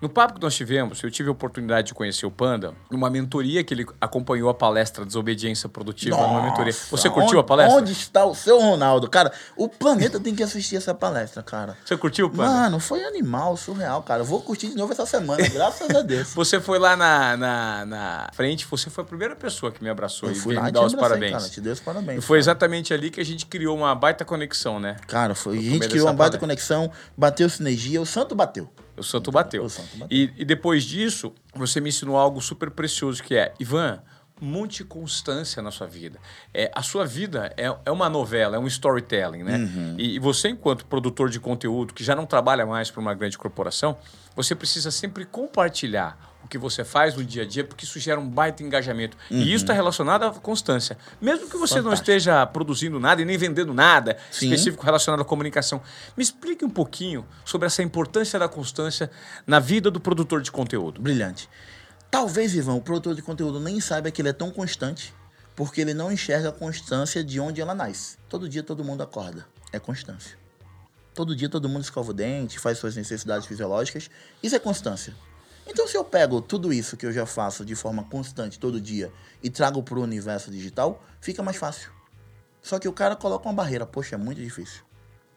Speaker 1: No papo que nós tivemos, eu tive a oportunidade de conhecer o Panda numa mentoria que ele acompanhou a palestra Desobediência Produtiva
Speaker 2: Nossa,
Speaker 1: numa mentoria. Você curtiu
Speaker 2: onde,
Speaker 1: a palestra?
Speaker 2: Onde está o seu Ronaldo? Cara, o planeta tem que assistir essa palestra, cara.
Speaker 1: Você curtiu, Panda?
Speaker 2: Mano, foi animal, surreal, cara. Eu vou curtir de novo essa semana, graças a Deus.
Speaker 1: Você foi lá na, na, na frente, você foi a primeira pessoa que me abraçou
Speaker 2: Eu
Speaker 1: e
Speaker 2: fui lá
Speaker 1: me dar os parabéns.
Speaker 2: cara. Te dei os parabéns.
Speaker 1: E foi
Speaker 2: cara.
Speaker 1: exatamente ali que a gente criou uma baita conexão, né?
Speaker 2: Cara, foi. A gente criou uma baita
Speaker 1: palestra.
Speaker 2: conexão, bateu sinergia, o santo bateu.
Speaker 1: O santo bateu.
Speaker 2: O santo bateu.
Speaker 1: E, e depois disso, você me ensinou algo super precioso que é, Ivan, monte constância na sua vida. É, a sua vida é, é uma novela, é um storytelling, né?
Speaker 2: Uhum.
Speaker 1: E, e você, enquanto produtor de conteúdo, que já não trabalha mais para uma grande corporação, você precisa sempre compartilhar que você faz no dia a dia, porque isso gera um baita engajamento. E isso está relacionado à constância. Mesmo que você não
Speaker 2: Uhum. Fantástico.
Speaker 1: esteja produzindo nada e nem vendendo nada
Speaker 2: Sim.
Speaker 1: específico relacionado à comunicação, me explique um pouquinho sobre essa importância da constância na vida do produtor de conteúdo.
Speaker 2: Brilhante. Talvez, Ivan, o produtor de conteúdo nem saiba que ele é tão constante, porque ele não enxerga a constância de onde ela nasce. Todo dia todo mundo acorda. É constância. Todo dia todo mundo escova o dente, faz suas necessidades fisiológicas. Isso é constância. Então, se eu pego tudo isso que eu já faço de forma constante todo dia e trago para o universo digital, fica mais fácil. Só que o cara coloca uma barreira. Poxa, é muito difícil.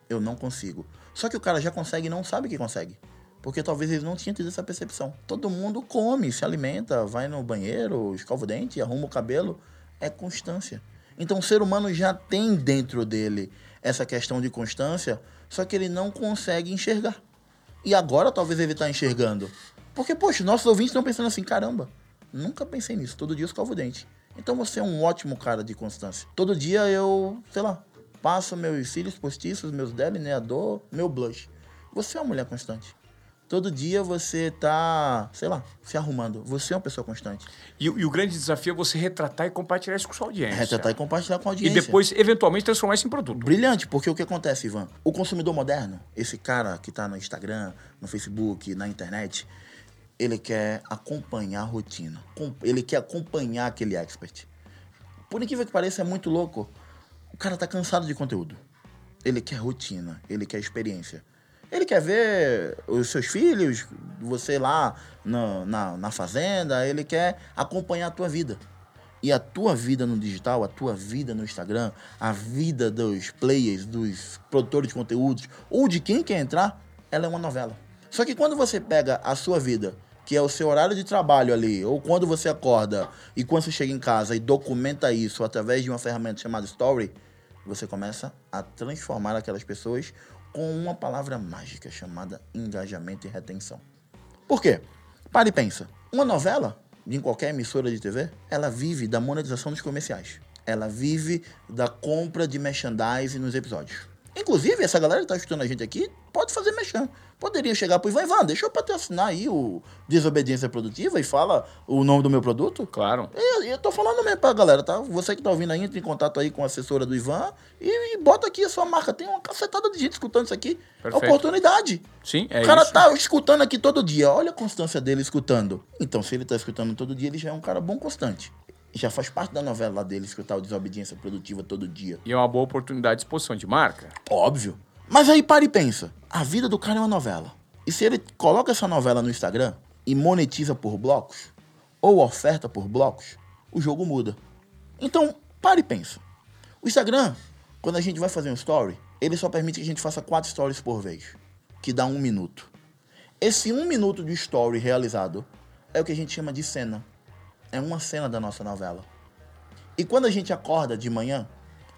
Speaker 2: Eu não consigo. Só que o cara já consegue e não sabe que consegue. Porque talvez ele não tinha tido essa percepção. Todo mundo come, se alimenta, vai no banheiro, escova o dente, arruma o cabelo. É constância. Então o ser humano já tem dentro dele essa questão de constância, só que ele não consegue enxergar. E agora talvez ele está enxergando. Porque, poxa, nossos ouvintes estão pensando assim, caramba, nunca pensei nisso, todo dia eu escovo o dente. Então você é um ótimo cara de constância. Todo dia eu, sei lá, passo meus cílios postiços, meus delineador, meu blush. Você é uma mulher constante. Todo dia você tá, sei lá, se arrumando. Você é uma pessoa constante.
Speaker 1: E, o- e o grande desafio é você retratar e compartilhar isso com sua audiência.
Speaker 2: Retratar e compartilhar com a
Speaker 1: E
Speaker 2: audiência.
Speaker 1: depois, eventualmente, transformar isso em produto.
Speaker 2: Brilhante, porque o que acontece, Ivan? O consumidor moderno, esse cara que tá no Instagram, no Facebook, na internet, ele quer acompanhar a rotina. Ele quer acompanhar aquele expert. Por incrível que pareça, é muito louco. O cara tá cansado de conteúdo. Ele quer rotina, ele quer experiência. Ele quer ver os seus filhos, você lá na, na, na fazenda, ele quer acompanhar a tua vida. E a tua vida no digital, a tua vida no Instagram, a vida dos players, dos produtores de conteúdos, ou de quem quer entrar, ela é uma novela. Só que quando você pega a sua vida, que é o seu horário de trabalho ali, ou quando você acorda e quando você chega em casa e documenta isso através de uma ferramenta chamada Story, você começa a transformar aquelas pessoas com uma palavra mágica chamada engajamento e retenção. Por quê? Para e pensa. Uma novela, em qualquer emissora de TV, ela vive da monetização dos comerciais. Ela vive da compra de merchandising nos episódios. Inclusive, essa galera que tá escutando a gente aqui pode fazer merchan. Poderia chegar pro Ivan, Ivan, deixa eu patrocinar aí o Desobediência Produtiva e fala o nome do meu produto.
Speaker 1: Claro.
Speaker 2: E eu tô falando mesmo pra galera, tá? Você que tá ouvindo aí, entre em contato aí com a assessora do Ivan e, e bota aqui a sua marca. Tem uma cacetada de gente escutando isso aqui.
Speaker 1: Perfeito.
Speaker 2: Oportunidade.
Speaker 1: Sim, é
Speaker 2: o cara
Speaker 1: isso.
Speaker 2: tá escutando aqui todo dia. Olha a constância dele escutando. Então, se ele tá escutando todo dia, ele já é um cara bom constante. Já faz parte da novela dele escutar o Desobediência Produtiva todo dia.
Speaker 1: E é uma boa oportunidade de exposição de marca.
Speaker 2: Óbvio. Mas aí para e pensa. A vida do cara é uma novela. E se ele coloca essa novela no Instagram e monetiza por blocos, ou oferta por blocos, o jogo muda. Então, para e pensa. O Instagram, quando a gente vai fazer um story, ele só permite que a gente faça quatro stories por vez, que dá um minuto. Esse um minuto de story realizado é o que a gente chama de cena. É uma cena da nossa novela. E quando a gente acorda de manhã,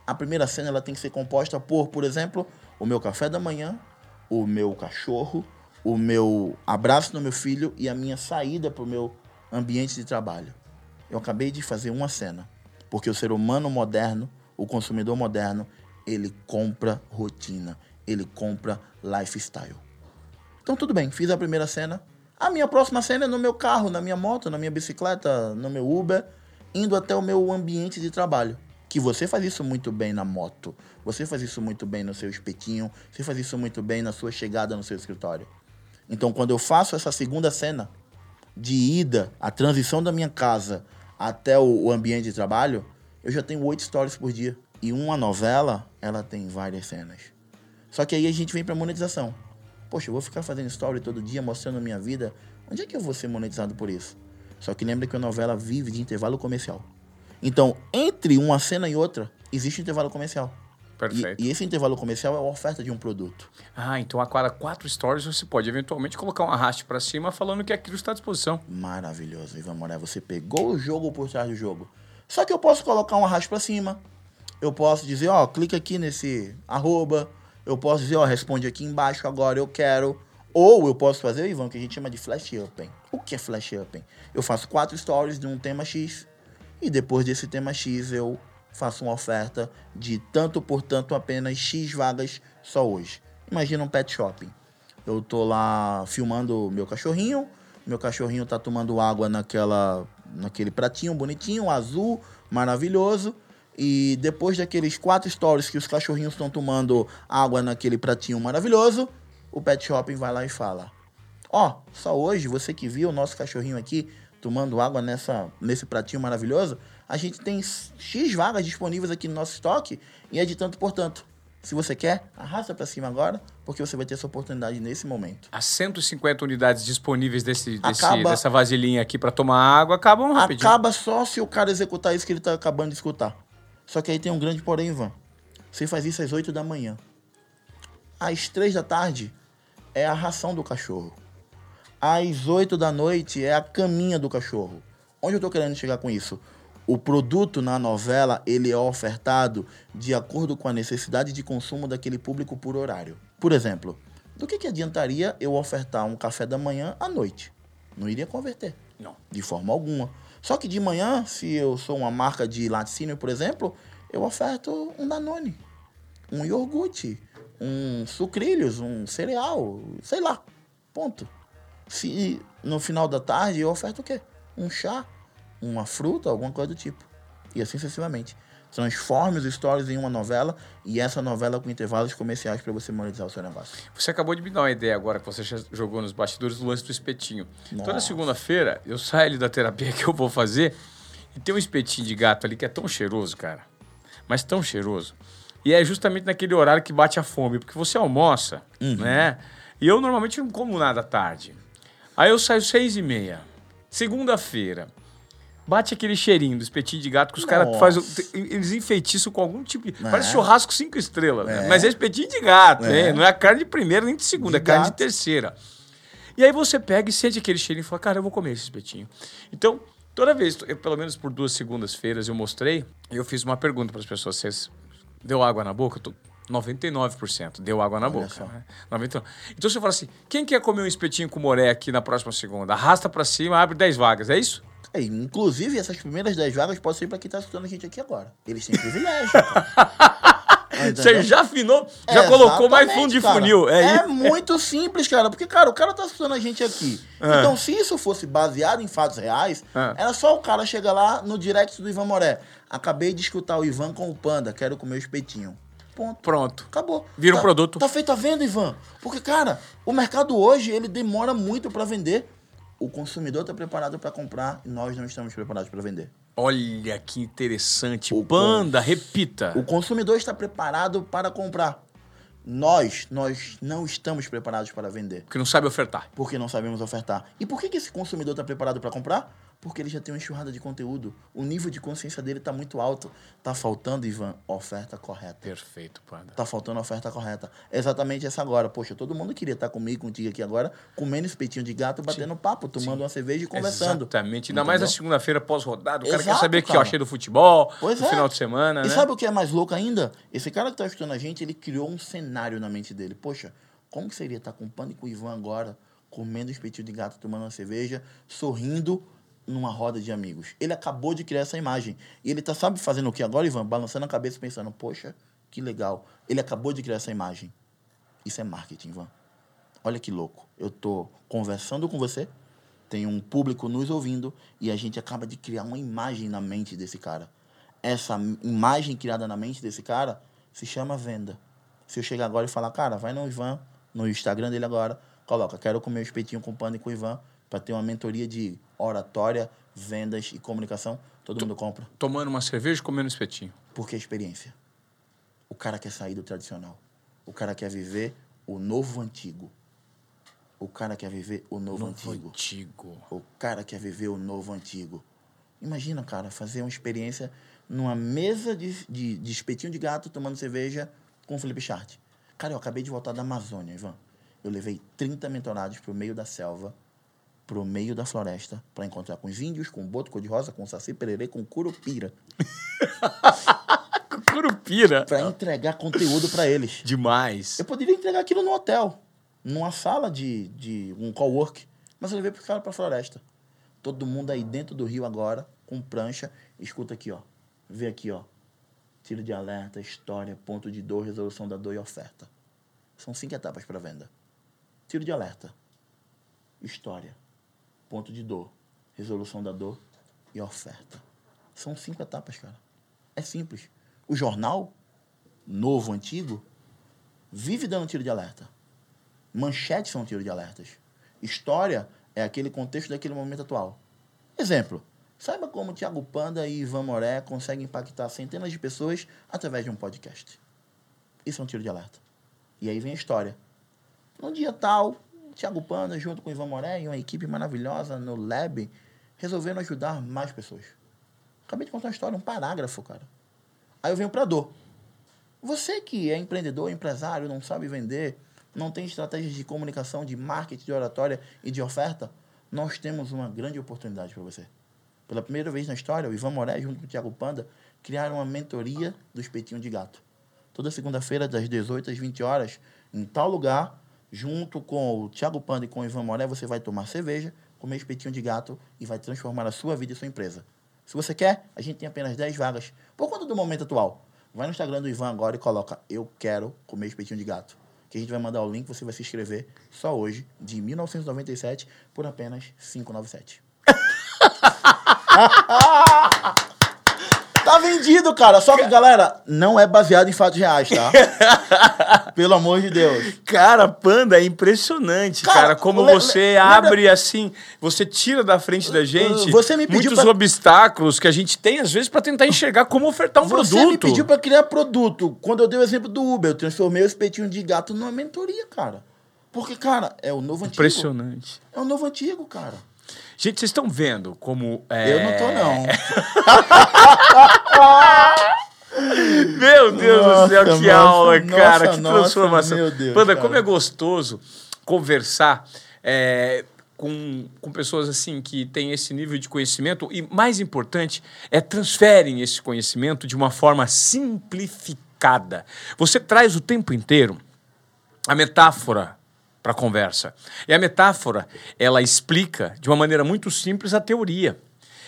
Speaker 2: a primeira cena ela tem que ser composta por, por exemplo, o meu café da manhã, o meu cachorro, o meu abraço no meu filho e a minha saída para o meu ambiente de trabalho. Eu acabei de fazer uma cena, porque o ser humano moderno, o consumidor moderno, ele compra rotina, ele compra lifestyle. Então tudo bem, fiz a primeira cena. A minha próxima cena é no meu carro, na minha moto, na minha bicicleta, no meu Uber, indo até o meu ambiente de trabalho. Que você faz isso muito bem na moto, você faz isso muito bem no seu espetinho, você faz isso muito bem na sua chegada no seu escritório. Então quando eu faço essa segunda cena de ida, a transição da minha casa até o, ambiente de trabalho, eu já tenho oito stories por dia. E uma novela, ela tem várias cenas. Só que aí a gente vem pra monetização. Poxa, eu vou ficar fazendo story todo dia, mostrando a minha vida. Onde é que eu vou ser monetizado por isso? Só que lembra que a novela vive de intervalo comercial. Então, entre uma cena e outra, existe um intervalo comercial.
Speaker 1: Perfeito.
Speaker 2: E, e esse intervalo comercial é a oferta de um produto.
Speaker 1: Ah, então a cada quatro stories você pode eventualmente colocar um arraste para cima falando que aquilo está à disposição.
Speaker 2: Maravilhoso, Ivan Moré. Você pegou o jogo por trás do jogo. Só que eu posso colocar um arraste para cima. Eu posso dizer, ó, clica aqui nesse arroba. Eu posso dizer, ó, responde aqui embaixo agora, eu quero. Ou eu posso fazer, Ivan, o que a gente chama de flash open. O que é flash open? Eu faço quatro stories de um tema X. E depois desse tema X eu faço uma oferta de tanto por tanto apenas X vagas só hoje. Imagina um pet shopping. Eu tô lá filmando meu cachorrinho, meu cachorrinho tá tomando água naquela naquele pratinho bonitinho, azul, maravilhoso. E depois daqueles quatro stories que os cachorrinhos estão tomando água naquele pratinho maravilhoso, o pet shopping vai lá e fala: Ó, oh, só hoje, você que viu o nosso cachorrinho aqui tomando água nessa, nesse pratinho maravilhoso, a gente tem X vagas disponíveis aqui no nosso estoque e é de tanto por tanto. Se você quer, arrasta para cima agora, porque você vai ter essa oportunidade nesse momento.
Speaker 1: As 150 unidades disponíveis desse, desse acaba, dessa vasilhinha aqui para tomar água acabam rapidinho.
Speaker 2: Acaba só se o cara executar isso que ele está acabando de escutar. Só que aí tem um grande porém, Ivan. Você faz isso às 8 da manhã. Às 3 da tarde é a ração do cachorro. Às 8 da noite é a caminha do cachorro. Onde eu estou querendo chegar com isso? O produto na novela ele é ofertado de acordo com a necessidade de consumo daquele público por horário. Por exemplo, do que, que adiantaria eu ofertar um café da manhã à noite? Não iria converter.
Speaker 1: Não.
Speaker 2: De forma alguma. Só que de manhã, se eu sou uma marca de laticínio, por exemplo, eu oferto um Danone, um iogurte, um sucrilhos, um cereal, sei lá. Ponto. Se no final da tarde eu oferto o quê? Um chá, uma fruta, alguma coisa do tipo. E assim sucessivamente. Transforme os stories em uma novela e essa novela com intervalos comerciais para você monetizar o seu negócio.
Speaker 1: Você acabou de me dar uma ideia agora que você já jogou nos bastidores do lance do espetinho. Nossa. Toda segunda-feira eu saio ali da terapia que eu vou fazer e tem um espetinho de gato ali que é tão cheiroso, cara. Mas tão cheiroso. E é justamente naquele horário que bate a fome, porque você almoça, uhum. né? E eu normalmente não como nada à tarde. Aí eu saio seis e meia. Segunda-feira. Bate aquele cheirinho do espetinho de gato que os caras fazem. Eles enfeitiçam com algum tipo. De, é. Parece churrasco cinco estrelas, né? é. né? Mas é espetinho de gato, é. né? Não é carne de primeira nem de segunda, de é carne gato. de terceira. E aí você pega e sente aquele cheirinho e fala, cara, eu vou comer esse espetinho. Então, toda vez, eu, pelo menos por duas segundas-feiras, eu mostrei, eu fiz uma pergunta para as pessoas: vocês deu água na boca? Tô, 99% deu água na Olha boca. Né? 99. Então você fala assim: quem quer comer um espetinho com moré aqui na próxima segunda? Arrasta para cima, abre 10 vagas, é isso?
Speaker 2: É, inclusive, essas primeiras 10 vagas podem ser para quem está escutando a gente aqui agora. Eles têm privilégio.
Speaker 1: Você já afinou, já é, colocou mais fundo de cara. funil.
Speaker 2: É, é muito simples, cara. Porque, cara, o cara tá escutando a gente aqui. É. Então, se isso fosse baseado em fatos reais, é. era só o cara chegar lá no direct do Ivan Moré. Acabei de escutar o Ivan com o Panda, quero comer o espetinho. Ponto.
Speaker 1: Pronto.
Speaker 2: Acabou.
Speaker 1: Vira
Speaker 2: tá,
Speaker 1: um produto.
Speaker 2: Tá feita a venda, Ivan. Porque, cara, o mercado hoje, ele demora muito para vender. O consumidor está preparado para comprar e nós não estamos preparados para vender.
Speaker 1: Olha que interessante. O Panda, repita.
Speaker 2: O consumidor está preparado para comprar. Nós, nós não estamos preparados para vender.
Speaker 1: Porque não sabe ofertar.
Speaker 2: Porque não sabemos ofertar. E por que, que esse consumidor está preparado para comprar? Porque ele já tem uma enxurrada de conteúdo. O nível de consciência dele está muito alto. Tá faltando, Ivan, oferta correta.
Speaker 1: Perfeito, Panda.
Speaker 2: Tá faltando a oferta correta. Exatamente essa agora. Poxa, todo mundo queria estar comigo, contigo aqui agora, comendo espetinho de gato, batendo Sim. papo, tomando Sim. uma cerveja e conversando.
Speaker 1: Exatamente. Ainda Entendeu? mais na segunda-feira pós-rodada. O cara Exato, quer saber cara. que eu achei do futebol, pois no é. final de semana,
Speaker 2: E
Speaker 1: né?
Speaker 2: sabe o que é mais louco ainda? Esse cara que tá estudando a gente, ele criou um cenário na mente dele. Poxa, como que seria estar com o e com o Ivan agora, comendo espetinho de gato, tomando uma cerveja, sorrindo numa roda de amigos. Ele acabou de criar essa imagem. E ele tá, sabe, fazendo o que agora, Ivan? Balançando a cabeça pensando, poxa, que legal. Ele acabou de criar essa imagem. Isso é marketing, Ivan. Olha que louco. Eu tô conversando com você, tem um público nos ouvindo e a gente acaba de criar uma imagem na mente desse cara. Essa imagem criada na mente desse cara se chama venda. Se eu chegar agora e falar, cara, vai no Ivan, no Instagram dele agora, coloca, quero comer espetinho com pano e com Ivan, para ter uma mentoria de oratória, vendas e comunicação, todo mundo compra.
Speaker 1: Tomando uma cerveja e comendo espetinho.
Speaker 2: Porque é experiência. O cara quer sair do tradicional. O cara quer viver o novo antigo. O cara quer viver o novo,
Speaker 1: Novo
Speaker 2: antigo.
Speaker 1: antigo.
Speaker 2: O cara quer viver o novo antigo. Imagina, cara, fazer uma experiência numa mesa de, de, de espetinho de gato tomando cerveja com o Felipe Chart. Cara, eu acabei de voltar da Amazônia, Ivan. Eu levei 30 mentorados pro meio da selva, pro meio da floresta, para encontrar com os índios, com o boto cor-de-rosa, com o saci pererê, com o curupira,
Speaker 1: Curupira.
Speaker 2: para entregar conteúdo para eles.
Speaker 1: Demais.
Speaker 2: Eu poderia entregar aquilo no hotel, numa sala de, de um cowork, mas eu levei pro cara pra floresta. Todo mundo aí dentro do rio agora, com prancha, escuta aqui, ó. Vê aqui, ó. Tiro de alerta, história, ponto de dor, resolução da dor e oferta. São cinco etapas para venda. Tiro de alerta, história, ponto de dor, resolução da dor e oferta. São cinco etapas, cara. É simples. O jornal, novo, antigo, vive dando tiro de alerta. Manchetes são tiro de alertas. História é aquele contexto daquele momento atual. Exemplo. Saiba como Tiago Panda e Ivan Moré conseguem impactar centenas de pessoas através de um podcast. Isso é um tiro de alerta. E aí vem a história. Num dia tal, Tiago Panda, junto com Ivan Moré e uma equipe maravilhosa no Lab, resolveram ajudar mais pessoas. Acabei de contar uma história, um parágrafo, cara. Aí eu venho pra dor. Você que é empreendedor, empresário, não sabe vender, não tem estratégias de comunicação, de marketing, de oratória e de oferta, nós temos uma grande oportunidade para você. Pela primeira vez na história, o Ivan Moré, junto com o Thiago Panda, criaram uma mentoria do espetinho de gato. Toda segunda-feira, das 18 às 20 horas, em tal lugar, junto com o Thiago Panda e com o Ivan Moré, você vai tomar cerveja, comer espetinho de gato e vai transformar a sua vida e sua empresa. Se você quer, a gente tem apenas 10 vagas. Por conta do momento atual, vai no Instagram do Ivan agora e coloca Eu quero comer espetinho de gato. Que a gente vai mandar o link, você vai se inscrever só hoje, de 1997, por apenas 597. Tá vendido, cara. Só que, galera, não é baseado em fatos reais, tá? Pelo amor de Deus.
Speaker 1: Cara, Panda, é impressionante, cara,
Speaker 2: Cara,
Speaker 1: como você abre assim, você tira da frente da gente
Speaker 2: Você me pediu
Speaker 1: muitos
Speaker 2: pra-
Speaker 1: obstáculos que a gente tem, às vezes, pra tentar enxergar como ofertar um
Speaker 2: Você
Speaker 1: produto.
Speaker 2: me pediu pra criar produto. Quando eu dei o exemplo do Uber, eu transformei o espetinho de gato numa mentoria, cara. Porque, cara, é o novo antigo.
Speaker 1: Impressionante.
Speaker 2: É o novo antigo, cara.
Speaker 1: Gente, vocês estão vendo como. é,
Speaker 2: Eu não tô, não.
Speaker 1: Meu Deus do céu,
Speaker 2: Nossa,
Speaker 1: que
Speaker 2: nossa,
Speaker 1: aula,
Speaker 2: nossa,
Speaker 1: cara, que
Speaker 2: nossa,
Speaker 1: transformação.
Speaker 2: meu Deus,
Speaker 1: Panda,
Speaker 2: cara.
Speaker 1: como é gostoso conversar é, com, com pessoas assim que têm esse nível de conhecimento e, mais importante, é transferem esse conhecimento de uma forma simplificada. Você traz o tempo inteiro a metáfora para a conversa. E a metáfora, ela explica de uma maneira muito simples a teoria.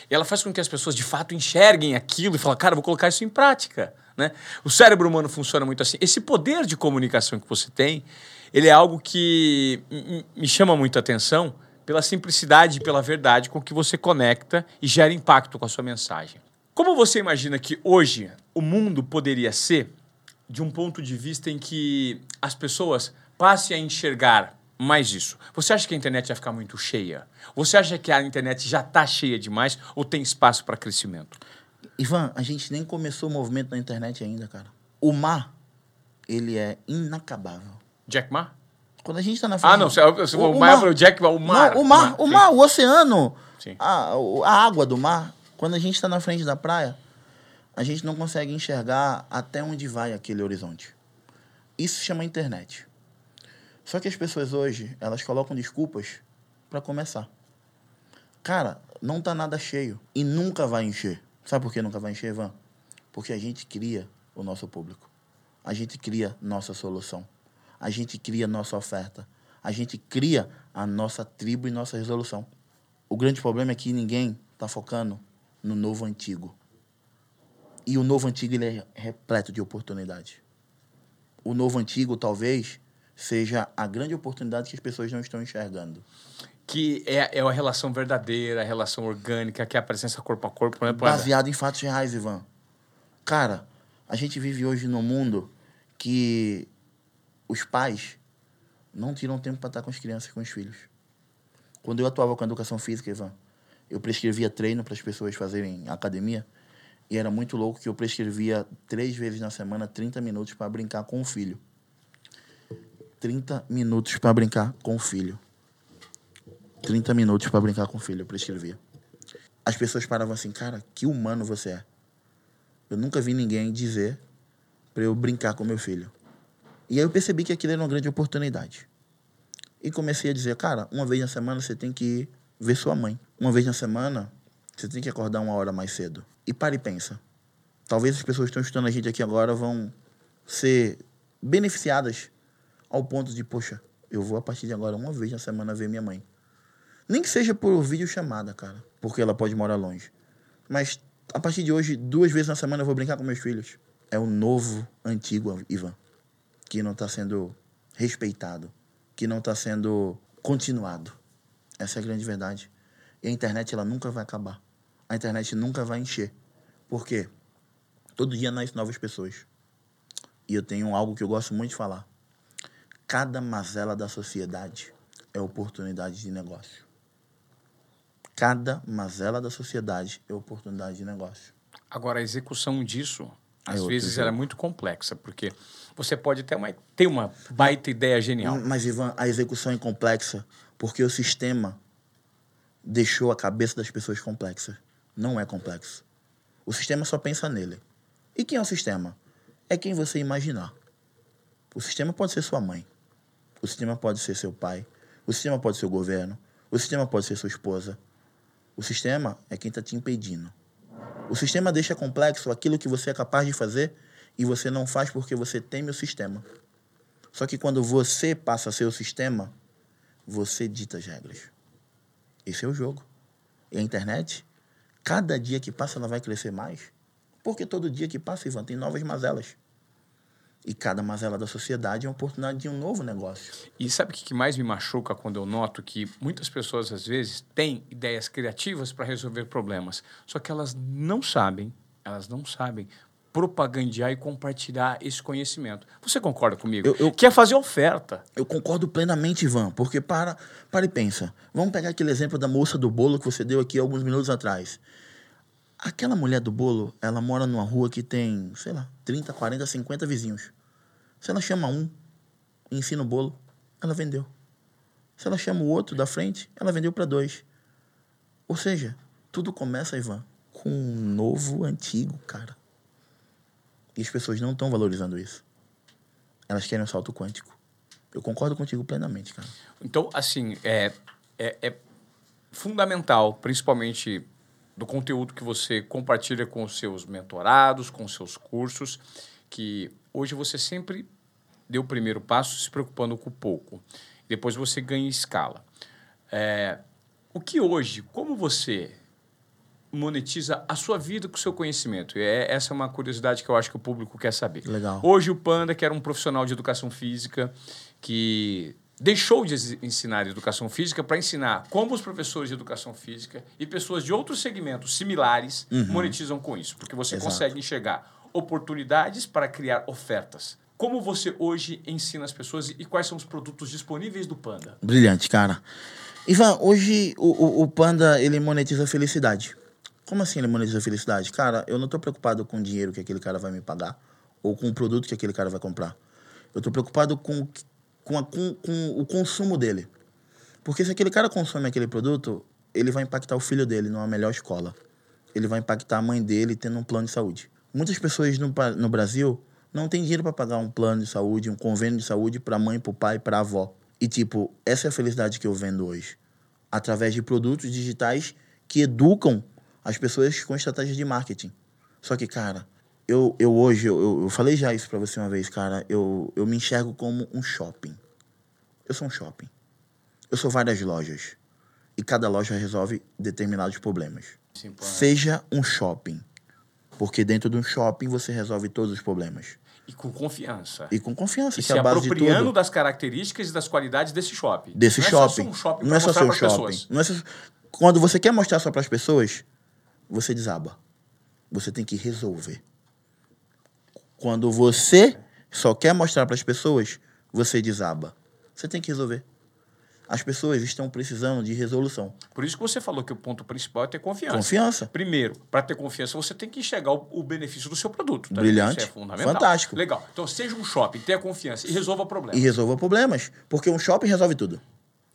Speaker 1: E ela faz com que as pessoas de fato enxerguem aquilo e falem, cara, vou colocar isso em prática. Né? O cérebro humano funciona muito assim. Esse poder de comunicação que você tem, ele é algo que me chama muita atenção pela simplicidade e pela verdade com que você conecta e gera impacto com a sua mensagem. Como você imagina que hoje o mundo poderia ser de um ponto de vista em que as pessoas passem a enxergar mais isso. Você acha que a internet vai ficar muito cheia? Você acha que a internet já está cheia demais ou tem espaço para crescimento?
Speaker 2: Ivan, a gente nem começou o movimento na internet ainda, cara. O mar, ele é inacabável.
Speaker 1: Jack Ma?
Speaker 2: Quando a gente tá na frente...
Speaker 1: Ah, não, você- você- o mar foi o Jack Ma, o mar.
Speaker 2: O mar,
Speaker 1: Mar,
Speaker 2: o mar, o oceano, a, o- a água do mar. Quando a gente está na frente da praia, a gente não consegue enxergar até onde vai aquele horizonte. Isso chama internet. Só que as pessoas hoje, elas colocam desculpas para começar. Cara, não tá nada cheio e nunca vai encher. Sabe por que nunca vai encher, Ivan? Porque a gente cria o nosso público. A gente cria nossa solução. A gente cria nossa oferta. A gente cria a nossa tribo e nossa resolução. O grande problema é que ninguém está focando no novo antigo. E o novo antigo ele é repleto de oportunidades. O novo antigo talvez seja a grande oportunidade que as pessoas não estão enxergando.
Speaker 1: Que é, é a relação verdadeira, a relação orgânica, que é a presença corpo a corpo, né?
Speaker 2: Baseado em fatos reais, Ivan. Cara, a gente vive hoje num mundo que os pais não tiram tempo para estar com as crianças e com os filhos. Quando eu atuava com a educação física, Ivan, eu prescrevia treino para as pessoas fazerem academia e era muito louco que eu prescrevia três vezes na semana 30 minutos para brincar com o filho. 30 minutos para brincar com o filho. 30 minutos pra brincar com o filho, eu prescrevia. As pessoas paravam assim, cara, que humano você é. Eu nunca vi ninguém dizer pra eu brincar com meu filho. E aí eu percebi que aquilo era uma grande oportunidade. E comecei a dizer, cara, uma vez na semana você tem que ir ver sua mãe. Uma vez na semana você tem que acordar uma hora mais cedo. E para e pensa. Talvez as pessoas que estão estudando a gente aqui agora vão ser beneficiadas ao ponto de, poxa, eu vou a partir de agora uma vez na semana ver minha mãe. Nem que seja por videochamada, cara, porque ela pode morar longe. Mas a partir de hoje, duas vezes na semana eu vou brincar com meus filhos. É o novo, antigo Ivan, que não está sendo respeitado, que não está sendo continuado. Essa é a grande verdade. E a internet, ela nunca vai acabar. A internet nunca vai encher. Por quê? Todo dia nascem novas pessoas. E eu tenho algo que eu gosto muito de falar. Cada mazela da sociedade é oportunidade de negócio. Cada mazela da sociedade é oportunidade de negócio.
Speaker 1: Agora, a execução disso,
Speaker 2: É
Speaker 1: às
Speaker 2: outro
Speaker 1: vezes,
Speaker 2: jogo.
Speaker 1: ela é muito complexa, porque você pode ter uma, ter uma baita ideia genial.
Speaker 2: Mas, Ivan, a execução é complexa porque o sistema deixou a cabeça das pessoas complexa. Não é complexo. O sistema só pensa nele. E quem é o sistema? É quem você imaginar. O sistema pode ser sua mãe. O sistema pode ser seu pai. O sistema pode ser o governo. O sistema pode ser sua esposa. O sistema é quem está te impedindo. O sistema deixa complexo aquilo que você é capaz de fazer e você não faz porque você teme o sistema. Só que quando você passa a ser o sistema, você dita as regras. Esse é o jogo. E a internet, cada dia que passa, ela vai crescer mais. Porque todo dia que passa, Ivan, tem novas mazelas. E cada mazela da sociedade é uma oportunidade de um novo negócio.
Speaker 1: E sabe o que mais me machuca quando eu noto que muitas pessoas, às vezes, têm ideias criativas para resolver problemas, só que elas não sabem, elas não sabem propagandear e compartilhar esse conhecimento. Você concorda comigo?
Speaker 2: Eu- eu-
Speaker 1: Que é fazer oferta.
Speaker 2: Eu concordo plenamente, Ivan, porque para, para e pensa. Vamos pegar aquele exemplo da moça do bolo que você deu aqui alguns minutos atrás. Aquela mulher do bolo, ela mora numa rua que tem, sei lá, 30, 40, 50 vizinhos. Se ela chama um e ensina o bolo, ela vendeu. Se ela chama o outro da frente, ela vendeu para dois. Ou seja, tudo começa, Ivan, com um novo, antigo, cara. E as pessoas não estão valorizando isso. Elas querem um salto quântico. Eu concordo contigo plenamente, cara.
Speaker 1: Então, assim, é, é, é fundamental, principalmente do conteúdo que você compartilha com os seus mentorados, com os seus cursos, que hoje você sempre deu o primeiro passo se preocupando com pouco. Depois você ganha escala. É, o que hoje, como você monetiza a sua vida com o seu conhecimento? E é, essa é uma curiosidade que eu acho que o público quer saber.
Speaker 2: Legal.
Speaker 1: Hoje o Panda, que era um profissional de educação física, que deixou de ensinar educação física para ensinar como os professores de educação física e pessoas de outros segmentos similares monetizam com isso, porque você
Speaker 2: Uhum. Exato.
Speaker 1: consegue enxergar oportunidades para criar ofertas. Como você hoje ensina as pessoas e quais são os produtos disponíveis do Panda?
Speaker 2: Brilhante, cara. Ivan, hoje o, o, o Panda, ele monetiza a felicidade. Como assim ele monetiza a felicidade? Cara, eu não tô preocupado com o dinheiro que aquele cara vai me pagar ou com o produto que aquele cara vai comprar. Eu tô preocupado com, com, a- com, com o consumo dele. Porque se aquele cara consome aquele produto, ele vai impactar o filho dele numa melhor escola. Ele vai impactar a mãe dele tendo um plano de saúde. Muitas pessoas no, no Brasil não têm dinheiro para pagar um plano de saúde, um convênio de saúde para mãe, para pai, para avó. E tipo, essa é a felicidade que eu vendo hoje. Através de produtos digitais que educam as pessoas com estratégias de marketing. Só que, cara, eu, eu hoje, eu, eu- falei já isso para você uma vez, cara, eu, eu me enxergo como um shopping. Eu sou um shopping. Eu sou várias lojas. E cada loja resolve determinados problemas.
Speaker 1: Sim, pô.
Speaker 2: Seja um shopping. Porque dentro de um shopping você resolve todos os problemas.
Speaker 1: E com confiança.
Speaker 2: E com confiança,
Speaker 1: E
Speaker 2: que
Speaker 1: se
Speaker 2: é de
Speaker 1: apropriando das características e das qualidades desse shopping.
Speaker 2: Desse
Speaker 1: não É
Speaker 2: shopping.
Speaker 1: só um shopping
Speaker 2: não é
Speaker 1: pra
Speaker 2: só seu shopping.
Speaker 1: pessoas.
Speaker 2: Não é só... Quando você quer mostrar só para as pessoas, você desaba. Você tem que resolver. Quando você só quer mostrar para as pessoas, você desaba. Você tem que resolver. As pessoas estão precisando de resolução.
Speaker 1: Por isso que você falou que o ponto principal é ter confiança.
Speaker 2: Confiança.
Speaker 1: Primeiro, para ter confiança, você tem que enxergar o, o benefício do seu produto. tá?
Speaker 2: Brilhante.
Speaker 1: Isso é fundamental.
Speaker 2: Fantástico.
Speaker 1: Legal. Então, seja um shopping, tenha confiança e resolva problemas.
Speaker 2: E resolva problemas. Porque um shopping resolve tudo.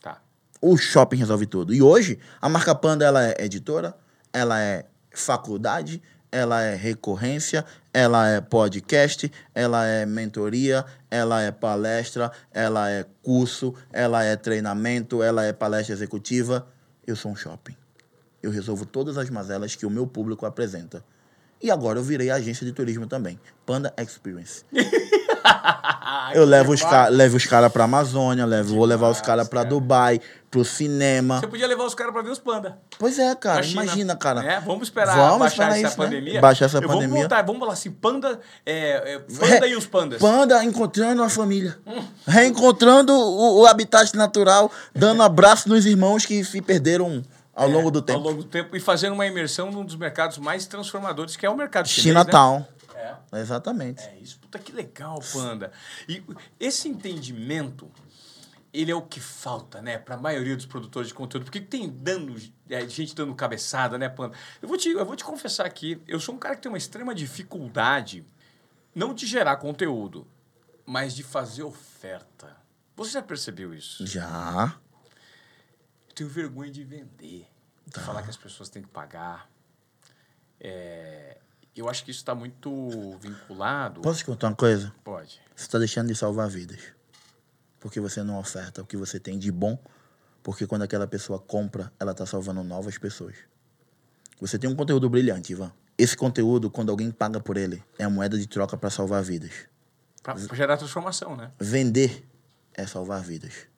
Speaker 1: Tá.
Speaker 2: O shopping resolve tudo. E hoje, a marca Panda ela é editora, ela é faculdade, ela é recorrência, ela é podcast, ela é mentoria, ela é palestra, ela é curso, ela é treinamento, ela é palestra executiva. Eu sou um shopping. Eu resolvo todas as mazelas que o meu público apresenta. E agora eu virei agência de turismo também. Panda Experience. eu levo os, ca levo os caras pra Amazônia, levo, vou levar os caras pra Dubai, pro cinema.
Speaker 1: Você podia levar os caras pra ver os panda.
Speaker 2: Pois é, cara. Imagina, cara.
Speaker 1: É, vamos esperar vamos baixar esperar essa isso, né? pandemia.
Speaker 2: Né? Baixar essa
Speaker 1: eu
Speaker 2: pandemia.
Speaker 1: Vamos voltar, vamos falar assim, panda, é, é, panda e os pandas.
Speaker 2: Panda encontrando a família. Hum. Reencontrando o, o, habitat natural, dando abraço nos irmãos que se perderam ao é, longo do tempo.
Speaker 1: Ao longo do tempo e fazendo uma imersão num dos mercados mais transformadores, que é o mercado
Speaker 2: chinês, Chinatown. Né? É. Exatamente.
Speaker 1: É isso. Puta que legal, Panda. E esse entendimento, ele é o que falta, né, para a maioria dos produtores de conteúdo. Porque tem dando, é, gente dando cabeçada, né, Panda? Eu vou, te, eu vou te confessar aqui, eu sou um cara que tem uma extrema dificuldade, não de gerar conteúdo, mas de fazer oferta. Você já percebeu isso?
Speaker 2: Já.
Speaker 1: Eu tenho vergonha de vender, de tá. falar que as pessoas têm que pagar. É, eu acho que isso está muito vinculado.
Speaker 2: Posso te contar uma coisa?
Speaker 1: Pode.
Speaker 2: Você está deixando de salvar vidas. Porque você não oferta o que você tem de bom. Porque quando aquela pessoa compra, ela está salvando novas pessoas. Você tem um conteúdo brilhante, Ivan. Esse conteúdo, quando alguém paga por ele, é a moeda de troca para salvar vidas.
Speaker 1: Para gerar transformação, né?
Speaker 2: Vender é salvar vidas.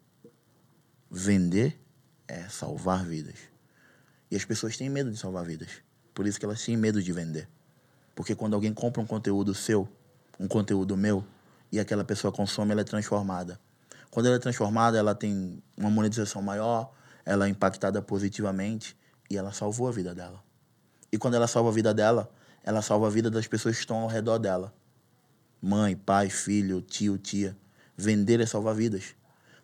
Speaker 2: Vender é salvar vidas. E as pessoas têm medo de salvar vidas. Por isso que elas têm medo de vender. Porque quando alguém compra um conteúdo seu, um conteúdo meu, e aquela pessoa consome, ela é transformada. Quando ela é transformada, ela tem uma monetização maior, ela é impactada positivamente e ela salvou a vida dela. E quando ela salva a vida dela, ela salva a vida das pessoas que estão ao redor dela. Mãe, pai, filho, tio, tia. Vender é salvar vidas.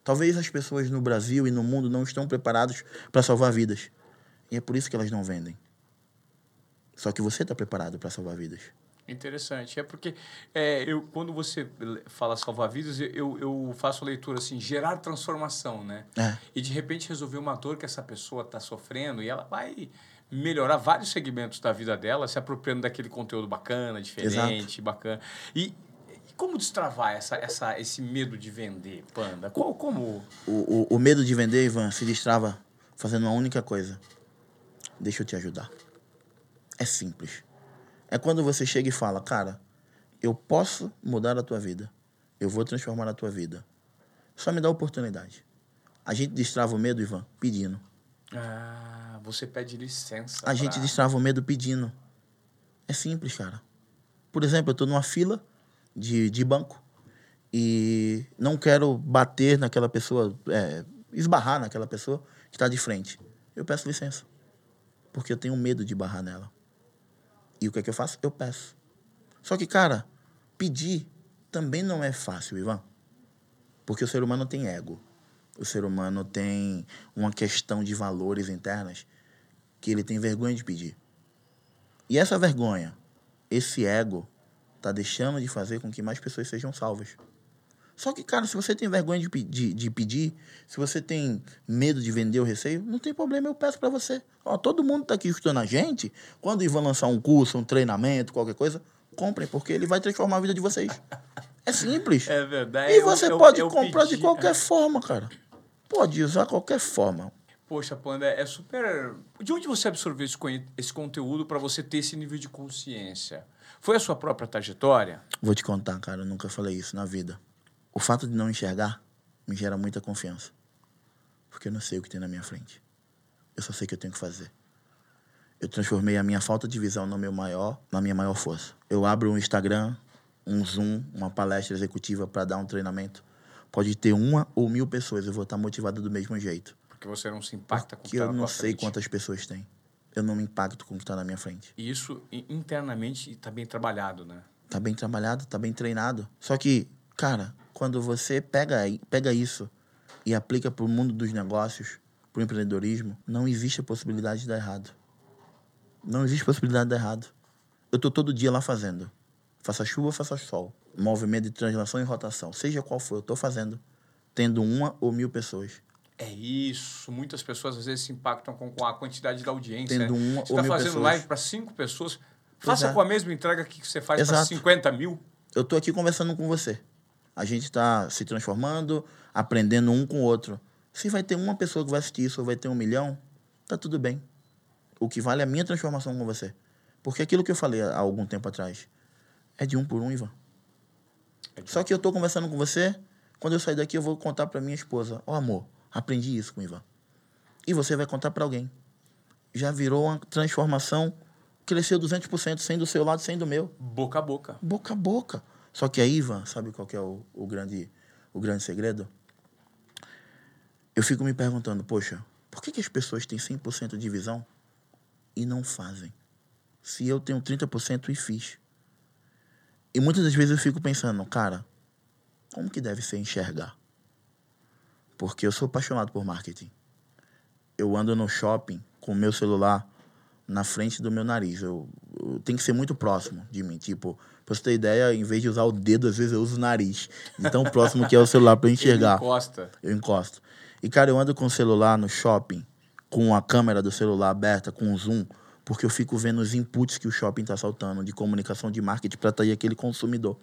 Speaker 2: Talvez as pessoas no Brasil e no mundo não estão preparadas para salvar vidas. E é por isso que elas não vendem. Só que você está preparado para salvar vidas.
Speaker 1: Interessante. É porque é, eu, quando você fala salvar vidas, eu, eu faço a leitura assim, gerar transformação, né?
Speaker 2: É.
Speaker 1: E de repente resolver uma dor que essa pessoa está sofrendo e ela vai melhorar vários segmentos da vida dela, se apropriando daquele conteúdo bacana, diferente, Exato. bacana. E, e como destravar essa, essa, esse medo de vender, Panda? Qual, como...
Speaker 2: O, o, o medo de vender, Ivan, se destrava fazendo uma única coisa. Deixa eu te ajudar. É simples. É quando você chega e fala, cara, eu posso mudar a tua vida. Eu vou transformar a tua vida. Só me dá oportunidade. A gente destrava o medo, Ivan, pedindo.
Speaker 1: Ah, você pede licença.
Speaker 2: A pra... gente destrava o medo pedindo. É simples, cara. Por exemplo, eu estou numa fila de, de banco e não quero bater naquela pessoa, é, esbarrar naquela pessoa que está de frente. Eu peço licença. Porque eu tenho medo de barrar nela. E o que é que eu faço? Eu peço. Só que, cara, pedir também não é fácil, Ivan. Porque o ser humano tem ego. O ser humano tem uma questão de valores internas que ele tem vergonha de pedir. E essa vergonha, esse ego, tá deixando de fazer com que mais pessoas sejam salvas. Só que, cara, se você tem vergonha de, de, de pedir, se você tem medo de vender o receio, não tem problema, eu peço para você. Ó, todo mundo tá aqui escutando a gente. Quando Ivan lançar um curso, um treinamento, qualquer coisa, comprem, porque ele vai transformar a vida de vocês. É simples.
Speaker 1: É verdade.
Speaker 2: E você eu, pode eu, eu comprar pedi, de qualquer é. forma, cara. Pode usar qualquer forma.
Speaker 1: Poxa, Panda, é super. De onde você absorveu esse, esse conteúdo para você ter esse nível de consciência? Foi a sua própria trajetória?
Speaker 2: Vou te contar, cara. Eu nunca falei isso na vida. O fato de não enxergar me gera muita confiança. Porque eu não sei o que tem na minha frente. Eu só sei que eu tenho que fazer. Eu transformei a minha falta de visão no meu maior, na minha maior força. Eu abro um Instagram, um Zoom, uma palestra executiva para dar um treinamento. Pode ter uma ou mil pessoas, eu vou estar motivado do mesmo jeito.
Speaker 1: Porque você não se impacta com o
Speaker 2: que
Speaker 1: está
Speaker 2: eu não sei frente. quantas pessoas tem. Eu não me impacto com o que está na minha frente.
Speaker 1: E isso internamente está bem trabalhado, né?
Speaker 2: Está bem trabalhado, está bem treinado. Só que, cara, quando você pega, pega isso e aplica para o mundo dos negócios, para o empreendedorismo, não existe a possibilidade de dar errado. Não existe possibilidade de dar errado. Eu estou todo dia lá fazendo. Faça chuva, faça sol. Movimento de translação e rotação. Seja qual for, eu estou fazendo. Tendo uma ou mil pessoas.
Speaker 1: É isso. Muitas pessoas às vezes se impactam com, a quantidade da audiência.
Speaker 2: Tendo
Speaker 1: né?
Speaker 2: uma
Speaker 1: você
Speaker 2: ou
Speaker 1: está
Speaker 2: mil
Speaker 1: fazendo
Speaker 2: pessoas.
Speaker 1: live para cinco pessoas. Faça
Speaker 2: é.
Speaker 1: com a mesma entrega que você faz para
Speaker 2: Exato.
Speaker 1: 50 mil.
Speaker 2: Eu tô aqui conversando com você. A gente está se transformando, aprendendo um com o outro. Se vai ter uma pessoa que vai assistir isso ou vai ter um milhão, tá tudo bem. O que vale é a minha transformação com você. Porque aquilo que eu falei há algum tempo atrás é de um por um, Ivan. Só que eu tô conversando com você, quando eu sair daqui eu vou contar para minha esposa: Ó amor, aprendi isso com o Ivan. E você vai contar para alguém. Já virou uma transformação, cresceu 200%, sem do seu lado, sem do meu
Speaker 1: Boca a boca.
Speaker 2: boca a boca. Só que aí, Ivan, sabe qual é o, o, grande, o grande segredo? Eu fico me perguntando, poxa, por que, que as pessoas têm 100% de visão e não fazem? Se eu tenho 30% e fiz. E muitas das vezes eu fico pensando, cara, como que deve ser enxergar? Porque eu sou apaixonado por marketing. Eu ando no shopping com o meu celular na frente do meu nariz. Eu, eu tem que ser muito próximo de mim. Tipo, pra você ter ideia, em vez de usar o dedo, às vezes eu uso o nariz. Então, próximo que é o celular pra eu enxergar.
Speaker 1: Ele encosta.
Speaker 2: Eu encosto. E, cara, eu ando com o celular no shopping, com a câmera do celular aberta, com o zoom, porque eu fico vendo os inputs que o shopping tá saltando de comunicação de marketing para atrair aquele consumidor.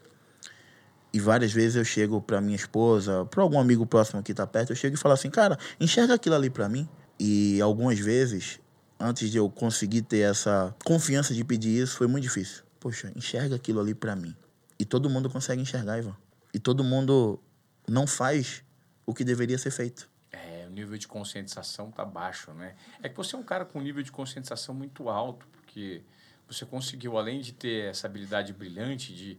Speaker 2: E várias vezes eu chego pra minha esposa, pra algum amigo próximo que tá perto, eu chego e falo assim, cara, enxerga aquilo ali pra mim. E algumas vezes, antes de eu conseguir ter essa confiança de pedir isso, foi muito difícil. Poxa, enxerga aquilo ali pra mim. E todo mundo consegue enxergar, Ivan. E todo mundo não faz o que deveria ser feito.
Speaker 1: É, o nível de conscientização tá baixo, né? É que você é um cara com um nível de conscientização muito alto, porque você conseguiu, além de ter essa habilidade brilhante de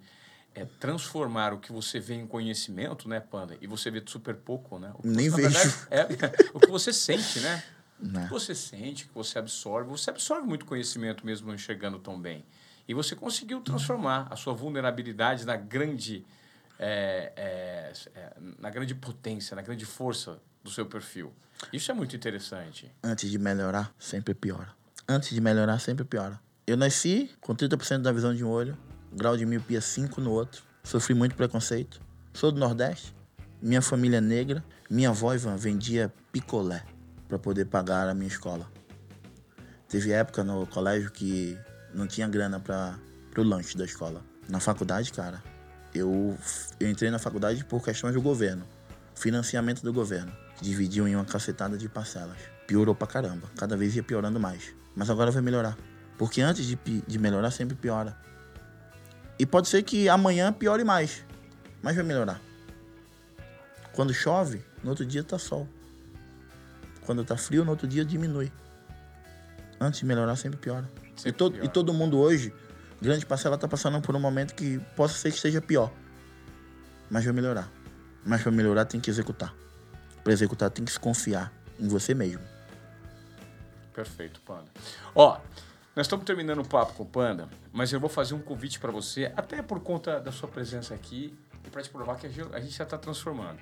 Speaker 1: é, transformar o que você vê em conhecimento, né, Panda? E você vê super pouco, né? O que
Speaker 2: Nem vejo.
Speaker 1: verdade, é, o que você sente, né? O
Speaker 2: Né?
Speaker 1: que você sente, o que você absorve. Você absorve muito conhecimento mesmo não enxergando tão bem. E você conseguiu transformar a sua vulnerabilidade na grande, é, é, é, na grande potência, na grande força do seu perfil. Isso é muito interessante.
Speaker 2: Antes de melhorar, sempre piora. Antes de melhorar, sempre piora. Eu nasci com 30% da visão de um olho, grau de miopia 5 no outro. Sofri muito preconceito. Sou do Nordeste. Minha família é negra. Minha avó, Ivan, vendia picolé para poder pagar a minha escola. Teve época no colégio que não tinha grana para o lanche da escola. Na faculdade, cara, eu, eu entrei na faculdade por questões do governo. Financiamento do governo. que Dividiam em uma cacetada de parcelas. Piorou pra caramba. Cada vez ia piorando mais. Mas agora vai melhorar. Porque antes de, de melhorar, sempre piora. E pode ser que amanhã piore mais. Mas vai melhorar. Quando chove, no outro dia tá sol. Quando tá frio, no outro dia diminui. Antes de melhorar, sempre piora.
Speaker 1: Sempre
Speaker 2: e, to-
Speaker 1: piora.
Speaker 2: e todo mundo hoje, grande parcela tá passando por um momento que possa ser que esteja pior. Mas vai melhorar. Mas para melhorar tem que executar. Para executar tem que se confiar em você mesmo.
Speaker 1: Perfeito, Panda. Ó, nós estamos terminando o papo com o Panda, mas eu vou fazer um convite para você, até por conta da sua presença aqui e para te provar que a gente a gente já está transformando.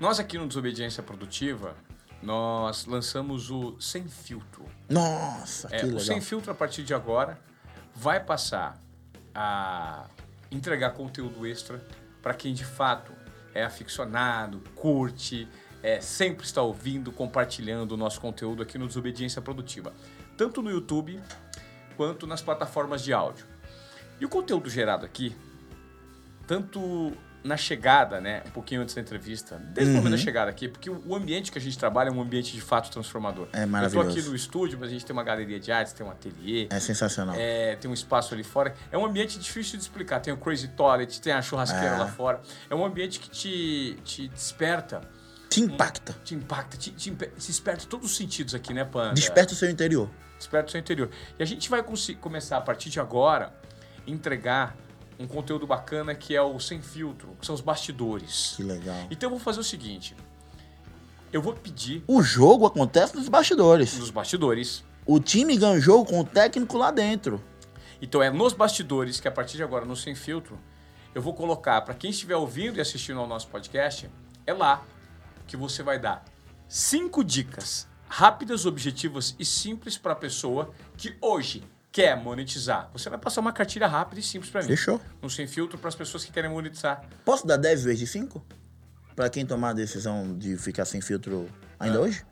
Speaker 1: Nós aqui no Desobediência Produtiva, nós lançamos o Sem Filtro.
Speaker 2: Nossa,
Speaker 1: É,
Speaker 2: que
Speaker 1: o
Speaker 2: legal.
Speaker 1: Sem Filtro, a partir de agora, vai passar a entregar conteúdo extra para quem de fato é aficionado, curte, é, sempre está ouvindo, compartilhando o nosso conteúdo aqui no Desobediência Produtiva, tanto no YouTube quanto nas plataformas de áudio. E o conteúdo gerado aqui, tanto na chegada, né, um pouquinho antes da entrevista, desde o momento da chegada aqui, porque o ambiente que a gente trabalha é um ambiente de fato transformador.
Speaker 2: É
Speaker 1: Eu tô
Speaker 2: maravilhoso.
Speaker 1: aqui no estúdio, mas a gente tem uma galeria de artes, tem um ateliê,
Speaker 2: É sensacional.
Speaker 1: é, tem um espaço ali fora. É um ambiente difícil de explicar. Tem o Crazy Toilet, tem a churrasqueira
Speaker 2: É.
Speaker 1: lá fora. É um ambiente que te, te desperta,
Speaker 2: Te impacta.
Speaker 1: te impacta, te, te, te desperta todos os sentidos aqui, né, Panda?
Speaker 2: Desperta o seu interior.
Speaker 1: Desperta o seu interior. E a gente vai começar, a partir de agora, entregar um conteúdo bacana que é o Sem Filtro, que são os bastidores.
Speaker 2: Que legal.
Speaker 1: Então eu vou fazer o seguinte. Eu vou pedir
Speaker 2: O jogo acontece nos bastidores.
Speaker 1: nos bastidores
Speaker 2: O time ganha o jogo com o técnico lá dentro.
Speaker 1: Então é nos bastidores que a partir de agora, no Sem Filtro, eu vou colocar para quem estiver ouvindo e assistindo ao nosso podcast, é lá que você vai dar cinco dicas rápidas, objetivas e simples para a pessoa que hoje quer monetizar. Você vai passar uma cartilha rápida e simples para mim.
Speaker 2: Fechou.
Speaker 1: No Sem Filtro para as pessoas que querem monetizar.
Speaker 2: Posso dar 10 vezes de 5? Pra quem tomar a decisão de ficar sem filtro ainda hoje,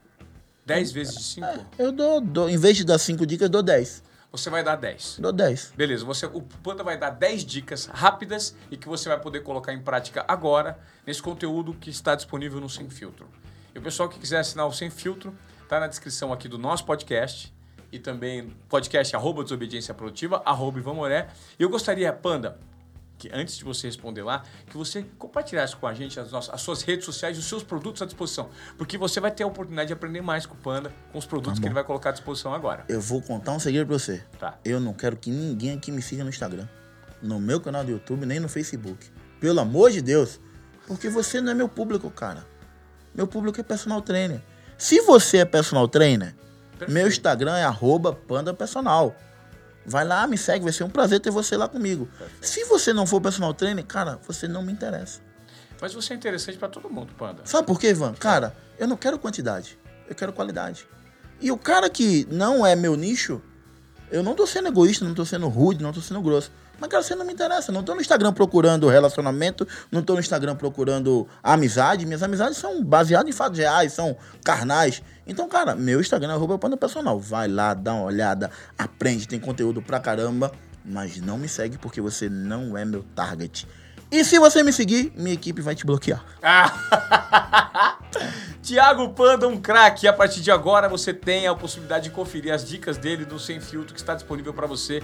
Speaker 1: 10 vezes de 5?
Speaker 2: eu dou, dou, em vez de dar cinco dicas, eu dou 10.
Speaker 1: Você vai dar 10.
Speaker 2: Dou 10.
Speaker 1: Beleza, você, o Panda vai dar 10 dicas rápidas e que você vai poder colocar em prática agora nesse conteúdo que está disponível no Sem Filtro. E o pessoal que quiser assinar o Sem Filtro, tá na descrição aqui do nosso podcast e também podcast arroba desobediência produtiva, arroba Ivan Moré. E eu gostaria, Panda, que antes de você responder lá, que você compartilhasse com a gente as, nossas, as suas redes sociais e os seus produtos à disposição. Porque você vai ter a oportunidade de aprender mais com o Panda, com os produtos que ele vai colocar à disposição agora.
Speaker 2: Eu vou contar um segredo pra você.
Speaker 1: Tá.
Speaker 2: Eu não quero que ninguém aqui me siga no Instagram, no meu canal do YouTube, nem no Facebook. Pelo amor de Deus. Porque você não é meu público, cara. Meu público é personal trainer. Se você é personal trainer,
Speaker 1: Perfeito.
Speaker 2: meu Instagram é arroba panda personal. Vai lá, me segue, vai ser um prazer ter você lá comigo. Se você não for personal trainer, cara, você não me interessa.
Speaker 1: Mas você é interessante para todo mundo, Panda.
Speaker 2: Sabe por quê, Ivan? Cara, eu não quero quantidade, eu quero qualidade. E o cara que não é meu nicho, eu não tô sendo egoísta, não tô sendo rude, não tô sendo grosso. Mas, cara, você não me interessa. Não tô no Instagram procurando relacionamento, não tô no Instagram procurando amizade. Minhas amizades são baseadas em fatos reais, são carnais. Então, cara, meu Instagram é arroba panda personal. Vai lá, dá uma olhada, aprende, tem conteúdo pra caramba. Mas não me segue porque você não é meu target. E se você me seguir, minha equipe vai te bloquear.
Speaker 1: Tiago Panda, um craque. A partir de agora você tem a possibilidade de conferir as dicas dele no Sem Filtro que está disponível para você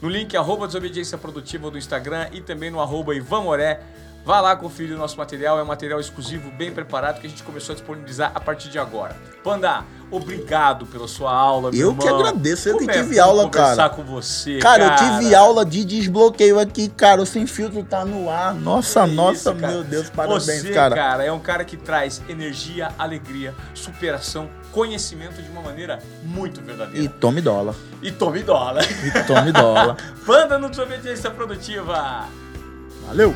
Speaker 1: no link arroba Desobediência Produtiva do Instagram e também no arroba Ivan Moré. Vá lá conferir o nosso material, é um material exclusivo, bem preparado, que a gente começou a disponibilizar a partir de agora. Panda, obrigado pela sua aula, meu
Speaker 2: Eu
Speaker 1: irmão.
Speaker 2: que agradeço, eu
Speaker 1: Como é
Speaker 2: tive
Speaker 1: bom
Speaker 2: aula,
Speaker 1: conversar
Speaker 2: cara.
Speaker 1: com você,
Speaker 2: Cara,
Speaker 1: cara,
Speaker 2: eu tive aula de desbloqueio aqui, cara. O sem filtro tá no ar. Nossa,
Speaker 1: Que
Speaker 2: nossa,
Speaker 1: cara.
Speaker 2: meu Deus, parabéns,
Speaker 1: Você,
Speaker 2: cara.
Speaker 1: é um cara que traz energia, alegria, superação, conhecimento de uma maneira muito verdadeira.
Speaker 2: E tome dólar.
Speaker 1: E, tome dólar.
Speaker 2: E tome dólar.
Speaker 1: Panda no Desobediência Produtiva.
Speaker 2: Valeu!